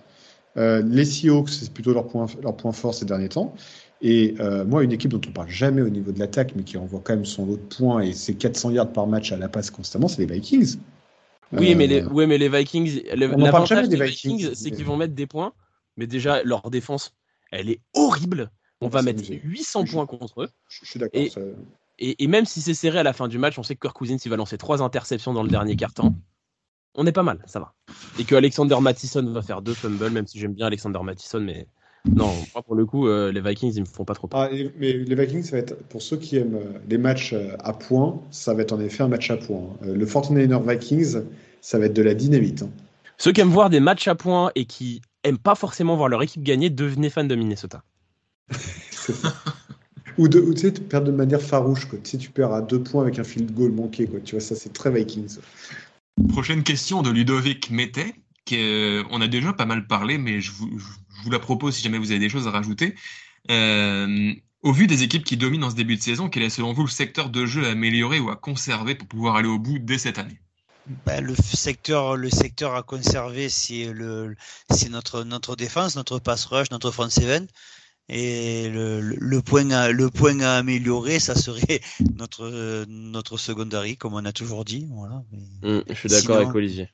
S3: Euh, les Seahawks, c'est plutôt leur point, leur point fort ces derniers temps. Et euh, moi, une équipe dont on parle jamais au niveau de l'attaque, mais qui envoie quand même son lot de points et ses 400 yards par match à la passe constamment, c'est les Vikings.
S1: Oui, mais les, euh, ouais, mais les Vikings, l'avantage des Vikings, c'est qu'ils vont mettre des points, mais déjà, leur défense, elle est horrible. On va mettre 800 points contre eux.
S3: Je, suis d'accord.
S1: Et, et, même si c'est serré à la fin du match, on sait que Kirk Cousins il va lancer trois interceptions dans le dernier quart-temps on est pas mal, ça va. Et que Alexander Mattison va faire deux fumbles, même si j'aime bien Alexander Mattison, mais non, pour le coup, euh, les Vikings, ils me font pas trop peur.
S3: Ah, mais les Vikings, ça va être, pour ceux qui aiment euh, les matchs euh, à points, ça va être en effet un match à points. Le 49er Vikings, ça va être de la dynamite. Hein.
S1: Ceux qui aiment voir des matchs à points et qui aiment pas forcément voir leur équipe gagner, devenez fan de Minnesota.
S3: Ou, de, tu sais, perds de manière farouche. Quoi. Tu, sais, tu perds à deux points avec un field goal manqué. Quoi. Tu vois, ça, c'est très Vikings.
S2: Prochaine question de Ludovic Mété, on a déjà pas mal parlé, mais je vous, la propose si jamais vous avez des choses à rajouter. Euh, au vu des équipes qui dominent en ce début de saison, quel est selon vous le secteur de jeu à améliorer ou à conserver pour pouvoir aller au bout dès cette année?
S4: Ben, le secteur, le secteur à conserver, c'est le, c'est notre notre défense, notre pass rush, notre front seven. Et le, le, point à, le point à améliorer, ça serait notre, notre secondary, comme on a toujours dit. Voilà.
S1: Mmh, je suis d'accord avec Olivier.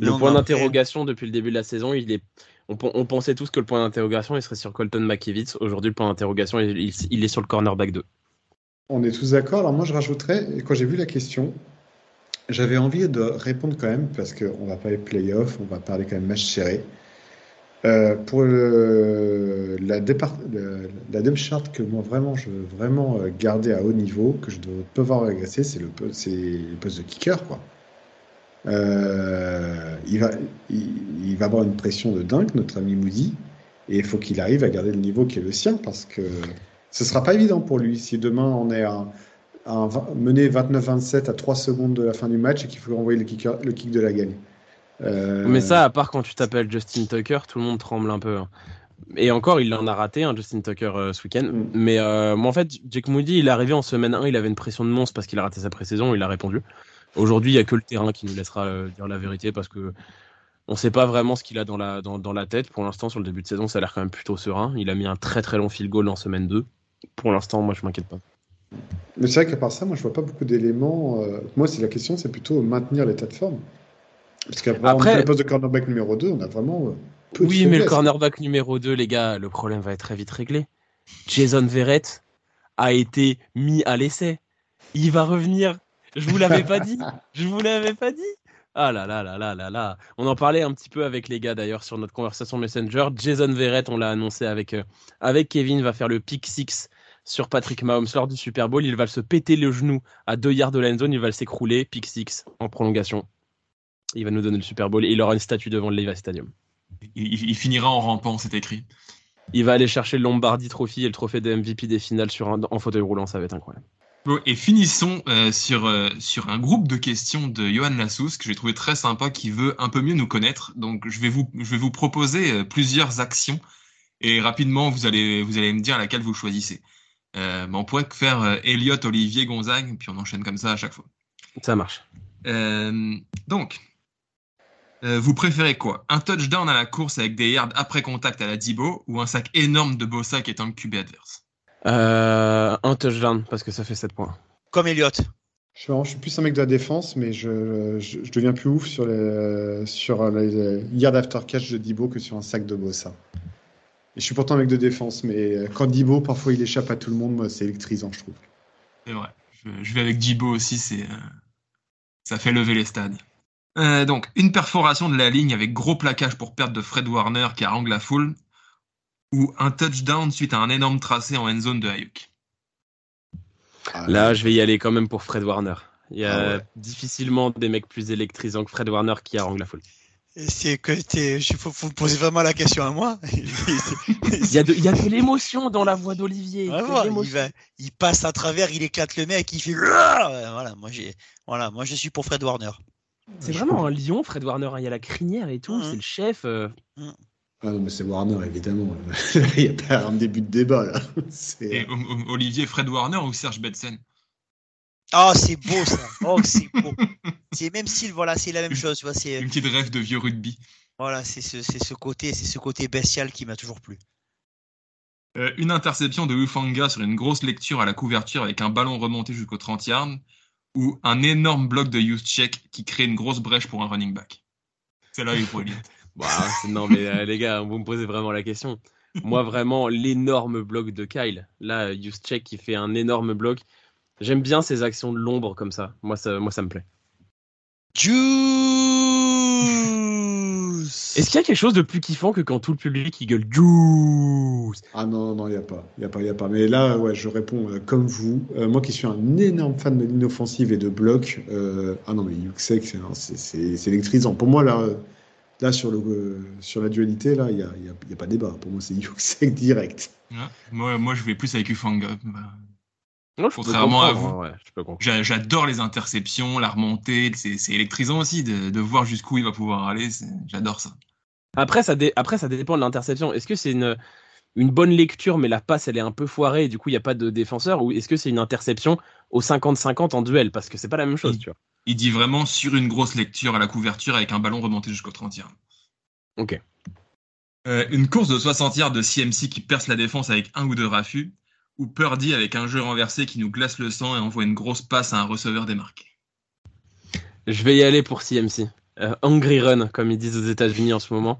S1: le point d'interrogation depuis le début de la saison, il est, on, pensait tous que le point d'interrogation, il serait sur Colton McKivitz. Aujourd'hui, le point d'interrogation, il, il, est sur le cornerback 2.
S3: On est tous d'accord. Alors moi, je rajouterais, quand j'ai vu la question, j'avais envie de répondre quand même, parce qu'on va pas les playoffs, on va parler quand même match serré. Euh, pour la, départ, la depth chart que moi vraiment je veux vraiment garder à haut niveau, que je peux pas régresser, c'est le, le poste de kicker. Quoi. Euh, il, va, il, va avoir une pression de dingue, notre ami Moody, et il faut qu'il arrive à garder le niveau qui est le sien, parce que ce ne sera pas évident pour lui. Si demain on est à, mené 29-27 à 3 secondes de la fin du match et qu'il faut envoyer le, kicker, le kick de la gagne.
S1: Euh, Mais ça, à part quand tu t'appelles Justin Tucker, tout le monde tremble un peu. Hein. Et encore, il en a raté, un Justin Tucker, euh, ce week-end. Mm. Mais euh, moi, en fait, Jake Moody, il est arrivé en semaine 1, il avait une pression de monstre parce qu'il a raté sa pré-saison, il a répondu. Aujourd'hui, il n'y a que le terrain qui nous laissera dire la vérité parce que on ne sait pas vraiment ce qu'il a dans la, dans, dans, la tête. Pour l'instant, sur le début de saison, ça a l'air quand même plutôt serein. Il a mis un très très long field goal en semaine 2. Pour l'instant, moi, je m'inquiète pas.
S3: Mais c'est vrai qu'à part ça, moi, je vois pas beaucoup d'éléments. moi, c'est la question, c'est plutôt maintenir l'état de forme. Parce qu'après, le poste de cornerback numéro 2, on a vraiment.
S1: Euh, oui, mais le cornerback numéro 2, les gars, le problème va être très vite réglé. Jason Verrett a été mis à l'essai. Il va revenir. Je vous l'avais pas dit. Je vous l'avais pas dit. Ah là là là là là là. On en parlait un petit peu avec les gars d'ailleurs sur notre conversation Messenger. Jason Verrett, on l'a annoncé avec, euh, avec Kevin, va faire le pick 6 sur Patrick Mahomes lors du Super Bowl. Il va se péter le genou à 2 yards de la zone. Il va s'écrouler. Pick 6 en prolongation. Il va nous donner le Super Bowl et il aura une statue devant le Levi Stadium.
S2: Il, finira en rampant, c'est écrit.
S1: Il va aller chercher le Lombardi Trophy et le trophée de MVP des finales sur en fauteuil roulant, ça va être incroyable.
S2: Et finissons euh, sur, euh, sur un groupe de questions de Johan Lassous que j'ai trouvé très sympa, qui veut un peu mieux nous connaître. Donc je vais vous, je vais vous proposer euh, plusieurs actions et rapidement vous allez, vous allez me dire laquelle vous choisissez. on pourrait faire Elliot, Olivier, Gonzague, puis on enchaîne comme ça à chaque fois.
S1: Ça marche.
S2: donc, vous préférez quoi? Un touchdown à la course avec des yards après contact à la Dibo ou un sac énorme de Bossa qui est un QB adverse?
S1: Un touchdown parce que ça fait 7 points.
S4: Comme Elliott.
S3: Je, suis plus un mec de la défense, mais je, je, deviens plus ouf sur les, sur les yards after catch de Dibo que sur un sac de Bossa. je suis pourtant un mec de défense, mais euh, quand Dibo, parfois, il échappe à tout le monde, c'est électrisant, je trouve.
S2: C'est vrai. Je, vais avec Dibo aussi, c'est, euh, ça fait lever les stades. Euh, donc, une perforation de la ligne avec gros plaquage pour perte de Fred Warner qui harangue la foule, ou un touchdown suite à un énorme tracé en end zone de Ayuk.
S1: Ah, Là, je vais y aller quand même pour Fred Warner. Il y a ah difficilement des mecs plus électrisants que Fred Warner qui harangue la foule.
S4: C'est que il faut, faut poser vraiment la question à moi.
S1: il y a de, il y a de l'émotion dans la voix d'Olivier.
S4: il, il passe à travers, il éclate le mec, il fait voilà. Moi j'ai, voilà, moi je suis pour Fred Warner.
S1: C'est vraiment un lion, Fred Warner. Il y a la crinière et tout, mmh. c'est le chef. Euh.
S3: Mmh. Ah non, mais c'est Warner, évidemment. il n'y a pas un début de débat, là.
S2: Et, Olivier, Fred Warner ou Serge Betsen
S4: Oh, c'est beau ça. Oh, c'est beau. c'est même style, voilà, c'est la même chose. Tu vois, c'est
S2: une petite rêve de vieux rugby.
S4: Voilà, c'est ce, ce, côté, c'est ce côté bestial qui m'a toujours plu.
S2: Euh, une interception de Ufanga sur une grosse lecture à la couverture avec un ballon remonté jusqu'au 30 yards ou un énorme bloc de use check qui crée une grosse brèche pour un running back. C'est là il faut
S1: bah, non mais euh, les gars, vous me posez vraiment la question. Moi vraiment l'énorme bloc de Kyle. Là, check qui fait un énorme bloc. J'aime bien ces actions de l'ombre comme ça. Moi, ça, moi, ça me plaît.
S4: Juice
S1: Est-ce qu'il y a quelque chose de plus kiffant que quand tout le public il gueule Juice?
S3: Ah non, non, il n'y a pas. Il a pas, il a pas. Mais là, ouais, je réponds euh, comme vous. Euh, moi qui suis un énorme fan de ligne offensive et de bloc, euh, ah non, mais Yuxek, c'est électrisant. Pour moi, là, là sur, le, sur la dualité, là, il n'y a, y a, y a, pas débat. Pour moi, c'est Yuxek direct.
S2: moi, moi, je vais plus avec Ufanga. Contrairement à vous, j'adore les interceptions, la remontée, c'est électrisant aussi de, voir jusqu'où il va pouvoir aller. J'adore ça.
S1: Après ça, Après, ça dépend de l'interception. Est-ce que c'est une, une bonne lecture, mais la passe, elle est un peu foirée et du coup, il n'y a pas de défenseur? Ou est-ce que c'est une interception au 50-50 en duel? Parce que c'est pas la même chose, tu vois.
S2: Il dit vraiment sur une grosse lecture à la couverture avec un ballon remonté jusqu'au 30 yards.
S1: Ok.
S2: Euh, une course de 60 yards de CMC qui perce la défense avec un ou deux raffus ou Purdy avec un jeu renversé qui nous glace le sang et envoie une grosse passe à un receveur démarqué
S1: Je vais y aller pour CMC. Euh, hungry run, comme ils disent aux États-Unis en ce moment.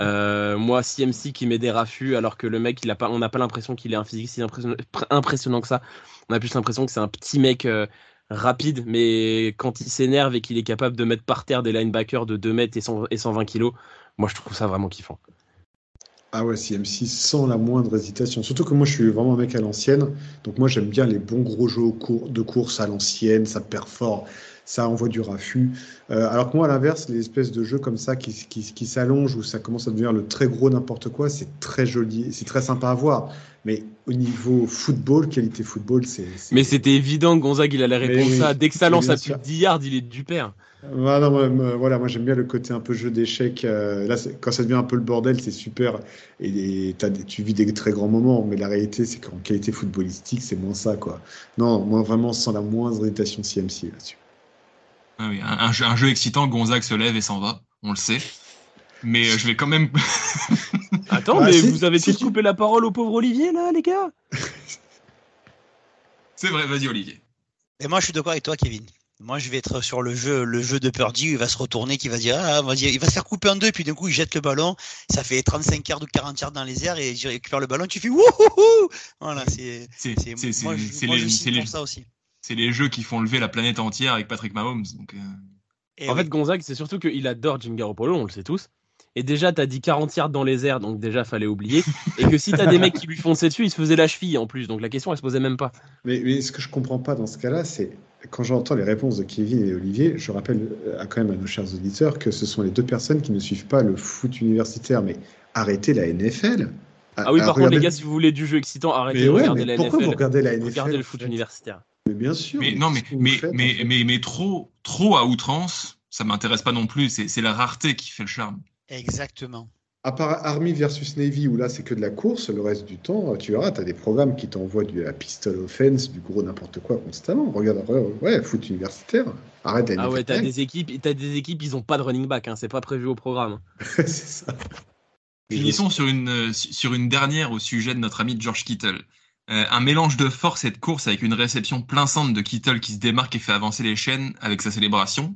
S1: Euh, moi, CMC qui met des raffus alors que le mec, il a pas, on n'a pas l'impression qu'il est un physique si impressionnant, que ça. On a plus l'impression que c'est un petit mec euh, rapide, mais quand il s'énerve et qu'il est capable de mettre par terre des linebackers de 2 mètres et, et 120 kilos, moi je trouve ça vraiment kiffant.
S3: Ah ouais, CM6 sans la moindre hésitation. Surtout que moi, je suis vraiment un mec à l'ancienne. Donc moi, j'aime bien les bons gros jeux de course à l'ancienne. Ça performe, ça envoie du raffut. Euh, alors que moi, à l'inverse, les espèces de jeux comme ça qui, qui, qui s'allongent, où ça commence à devenir le très gros n'importe quoi, c'est très joli, c'est très sympa à voir. Mais au niveau football, qualité football, c'est.
S1: Mais c'était évident que Gonzague, il allait répondre ça. Dès que ça lance à plus de 10 yards, il est du père.
S3: Voilà, moi, voilà, moi j'aime bien le côté un peu jeu d'échecs. Euh, là, quand ça devient un peu le bordel, c'est super. Et, tu vis des très grands moments, mais la réalité, c'est qu'en qualité footballistique, c'est moins ça, quoi. Non, moi vraiment sans la moindre hésitation CMC là-dessus.
S2: Ah oui, un, jeu, un, jeu, excitant, Gonzague se lève et s'en va, on le sait. Mais euh, je vais quand même.
S1: Attends, mais vous avez tous coupé la parole au pauvre Olivier, là, les gars?
S2: C'est vrai, vas-y, Olivier.
S4: Et moi, je suis d'accord avec toi, Kevin. Moi, je vais être sur le jeu, le jeu de Purdy. Il va se retourner, qui va dire, ah, va dire, il va se faire couper en deux, puis d'un coup, il jette le ballon. Ça fait 35 yards ou 40 yards dans les airs et il récupère le ballon. Tu fais wouhou Voilà, c'est. C'est
S2: les, ça aussi. C'est les jeux qui font lever la planète entière avec Patrick Mahomes. Donc,
S1: euh. En fait, Gonzague, c'est surtout qu'il adore Jim Garoppolo, on le sait tous. Et déjà, t'as dit 40 yards dans les airs, donc déjà, fallait oublier. Et que si t'as des mecs qui lui fonçaient dessus, il se faisait la cheville en plus. Donc la question, elle se posait même pas.
S3: Mais, mais ce que je comprends pas dans ce cas-là, c'est quand j'entends les réponses de Kevin et Olivier, je rappelle à, quand même à nos chers auditeurs que ce sont les deux personnes qui ne suivent pas le foot universitaire. Mais arrêtez la NFL.
S1: Ah oui, par contre, les gars, si vous voulez du jeu excitant, arrêtez de regarder la
S3: pourquoi Vous regardez la NFL
S1: Regardez le foot universitaire.
S3: Mais bien sûr.
S2: Mais, non, mais, mais, mais, mais, mais, trop, trop à outrance, ça m'intéresse pas non plus. C'est la rareté qui fait le charme.
S4: Exactement.
S3: À part Army versus Navy, où là c'est que de la course, le reste du temps, tu verras, tu as des programmes qui t'envoient du la pistol offense, du gros n'importe quoi constamment. Regarde, ouais, foot universitaire. Arrête
S1: Ah ouais, t'as des équipes, as des équipes, ils ont pas de running back, hein, c'est pas prévu au programme.
S3: c'est ça.
S2: Finissons sur une, euh, sur une dernière au sujet de notre ami George Kittle. Euh, un mélange de force et de course avec une réception plein centre de Kittle qui se démarque et fait avancer les chaînes avec sa célébration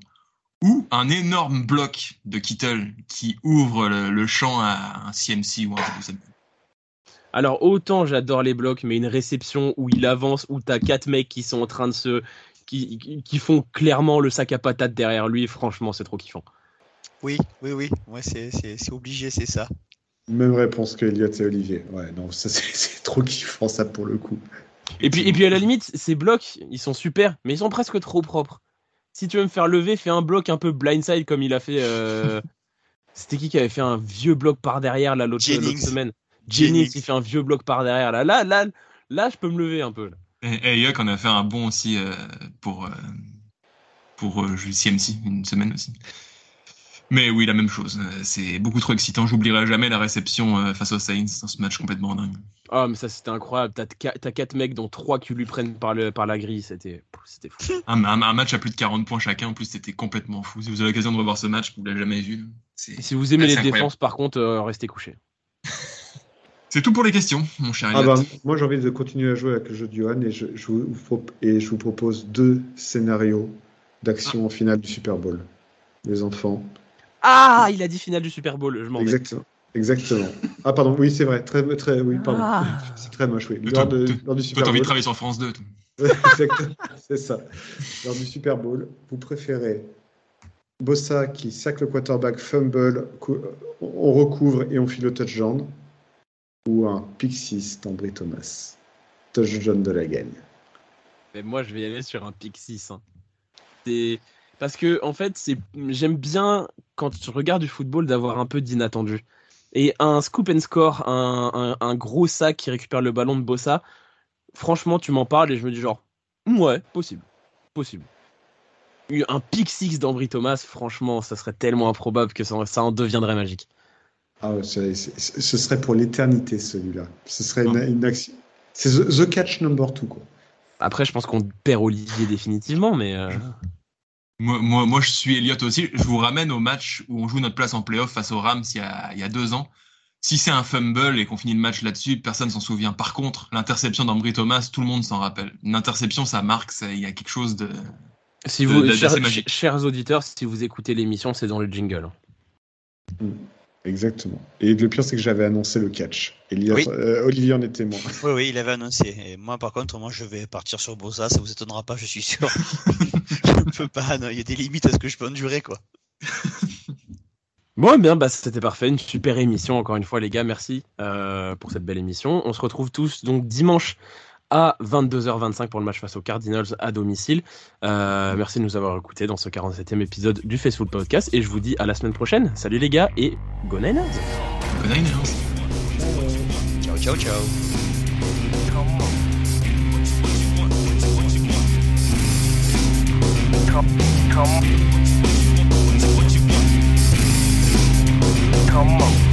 S2: ou un énorme bloc de Kittle qui ouvre le, champ à un CMC ou un truc
S1: Alors autant j'adore les blocs, mais une réception où il avance, où t'as quatre mecs qui sont en train de se, qui, qui- font clairement le sac à patates derrière lui. Franchement, c'est trop kiffant.
S4: Oui, oui, oui. Ouais, c'est, c'est, c'est obligé, c'est ça.
S3: Même réponse que Elliot et Olivier. Ouais, non, ça c'est trop kiffant ça pour le coup.
S1: Et puis, et puis à la limite, ces blocs, ils sont super, mais ils sont presque trop propres. Si tu veux me faire lever, fais un bloc un peu blindside comme il a fait. euh, C'était qui qui avait fait un vieux bloc par derrière là l'autre semaine? Jennings, il fait un vieux bloc par derrière là. Là, là, là, je peux me lever un peu. là.
S2: Et, et Yuck en a fait un bon aussi euh, pour, euh, pour euh, CMC, une semaine aussi. Mais oui, la même chose. Euh, C'est beaucoup trop excitant. J'oublierai jamais la réception euh, face aux Saints dans ce match complètement dingue.
S1: Ah, mais ça c'était incroyable. T'as t'as quatre mecs, dont trois qui lui prennent par, le, par la grille. C'était c'était fou.
S2: Un, un- un match à plus de 40 points chacun, en plus, c'était complètement fou. Si vous avez l'occasion de revoir ce match, vous l'avez jamais vu.
S1: Si vous aimez
S2: Ah,
S1: les
S2: incroyable.
S1: défenses, par contre, euh, restez couchés.
S2: c'est tout pour les questions, mon cher
S3: Ah bah, moi j'ai envie de continuer à jouer avec le jeu de Johan et je, je vous, prop- et je vous propose deux scénarios d'action en finale du Super Bowl. Les enfants.
S1: Ah, il a dit finale du Super Bowl. Je m'en vais.
S3: Exactement. Exactement. Ah pardon, oui c'est vrai. Très, très, oui, pardon.
S1: Ah.
S3: C'est très moche, oui. Lors, de-
S2: toi-
S3: lors du
S2: Toi,
S3: Super
S2: t'as envie de
S3: Bowl.
S2: travailler sur France 2. toi.
S3: Exactement, c'est ça. Lors du Super Bowl, vous préférez Bossa qui sac le quarterback, fumble, on recouvre et on file le touchdown, ou un pick 6 d'Ambry Thomas, touchdown de la gagne.
S1: Mais moi, je vais y aller sur un pick 6. hein. C'est parce que en fait, c'est j'aime bien quand je regarde du football d'avoir un peu d'inattendu. Et un scoop and score, un, un- un gros sac qui récupère le ballon de Bossa, franchement, tu m'en parles et je me dis genre, ouais, possible, possible. Un pick 6 d'Ambry Thomas, franchement, ça serait tellement improbable que ça, ça en deviendrait magique.
S3: Ah, c'est- ce serait pour l'éternité celui-là. Ce serait une,
S2: Ah.
S3: une action. C'est the, the catch number two, quoi.
S1: Après, je pense qu'on perd Olivier définitivement, mais euh,
S2: Moi, moi, moi, je suis Elliot aussi. Je vous ramène au match où on joue notre place en playoff face aux Rams il y a, il y a deux ans. Si c'est un fumble et qu'on finit le match là-dessus, personne s'en souvient. Par contre, l'interception d'Ambry Thomas, tout le monde s'en rappelle. Une interception, ça marque, ça- il y a quelque chose de.
S1: si vous, chers,
S2: magique.
S1: chers auditeurs, si vous écoutez l'émission, c'est dans le jingle.
S3: Exactement. Et le pire, c'est que j'avais annoncé le catch.
S4: Oui.
S3: euh, Olivier en est témoin.
S4: Oui, oui, il avait annoncé. Et moi, par contre, moi, je vais partir sur Bossa. Ça vous étonnera pas, je suis sûr. je ne peux pas. non, Il y a des limites à ce que je peux endurer, quoi.
S1: Bon, eh bien, bah, c'était parfait. Une super émission, encore une fois, les gars. Merci euh, pour cette belle émission. On se retrouve tous donc dimanche à 22h25 pour le match face aux Cardinals à domicile. Euh, merci de nous avoir écoutés dans ce 47e épisode du Facebook Podcast. Et je vous dis à la semaine prochaine. Salut les gars et go Niners!
S2: Go Niners.
S4: Ciao, ciao, ciao.
S5: Come on.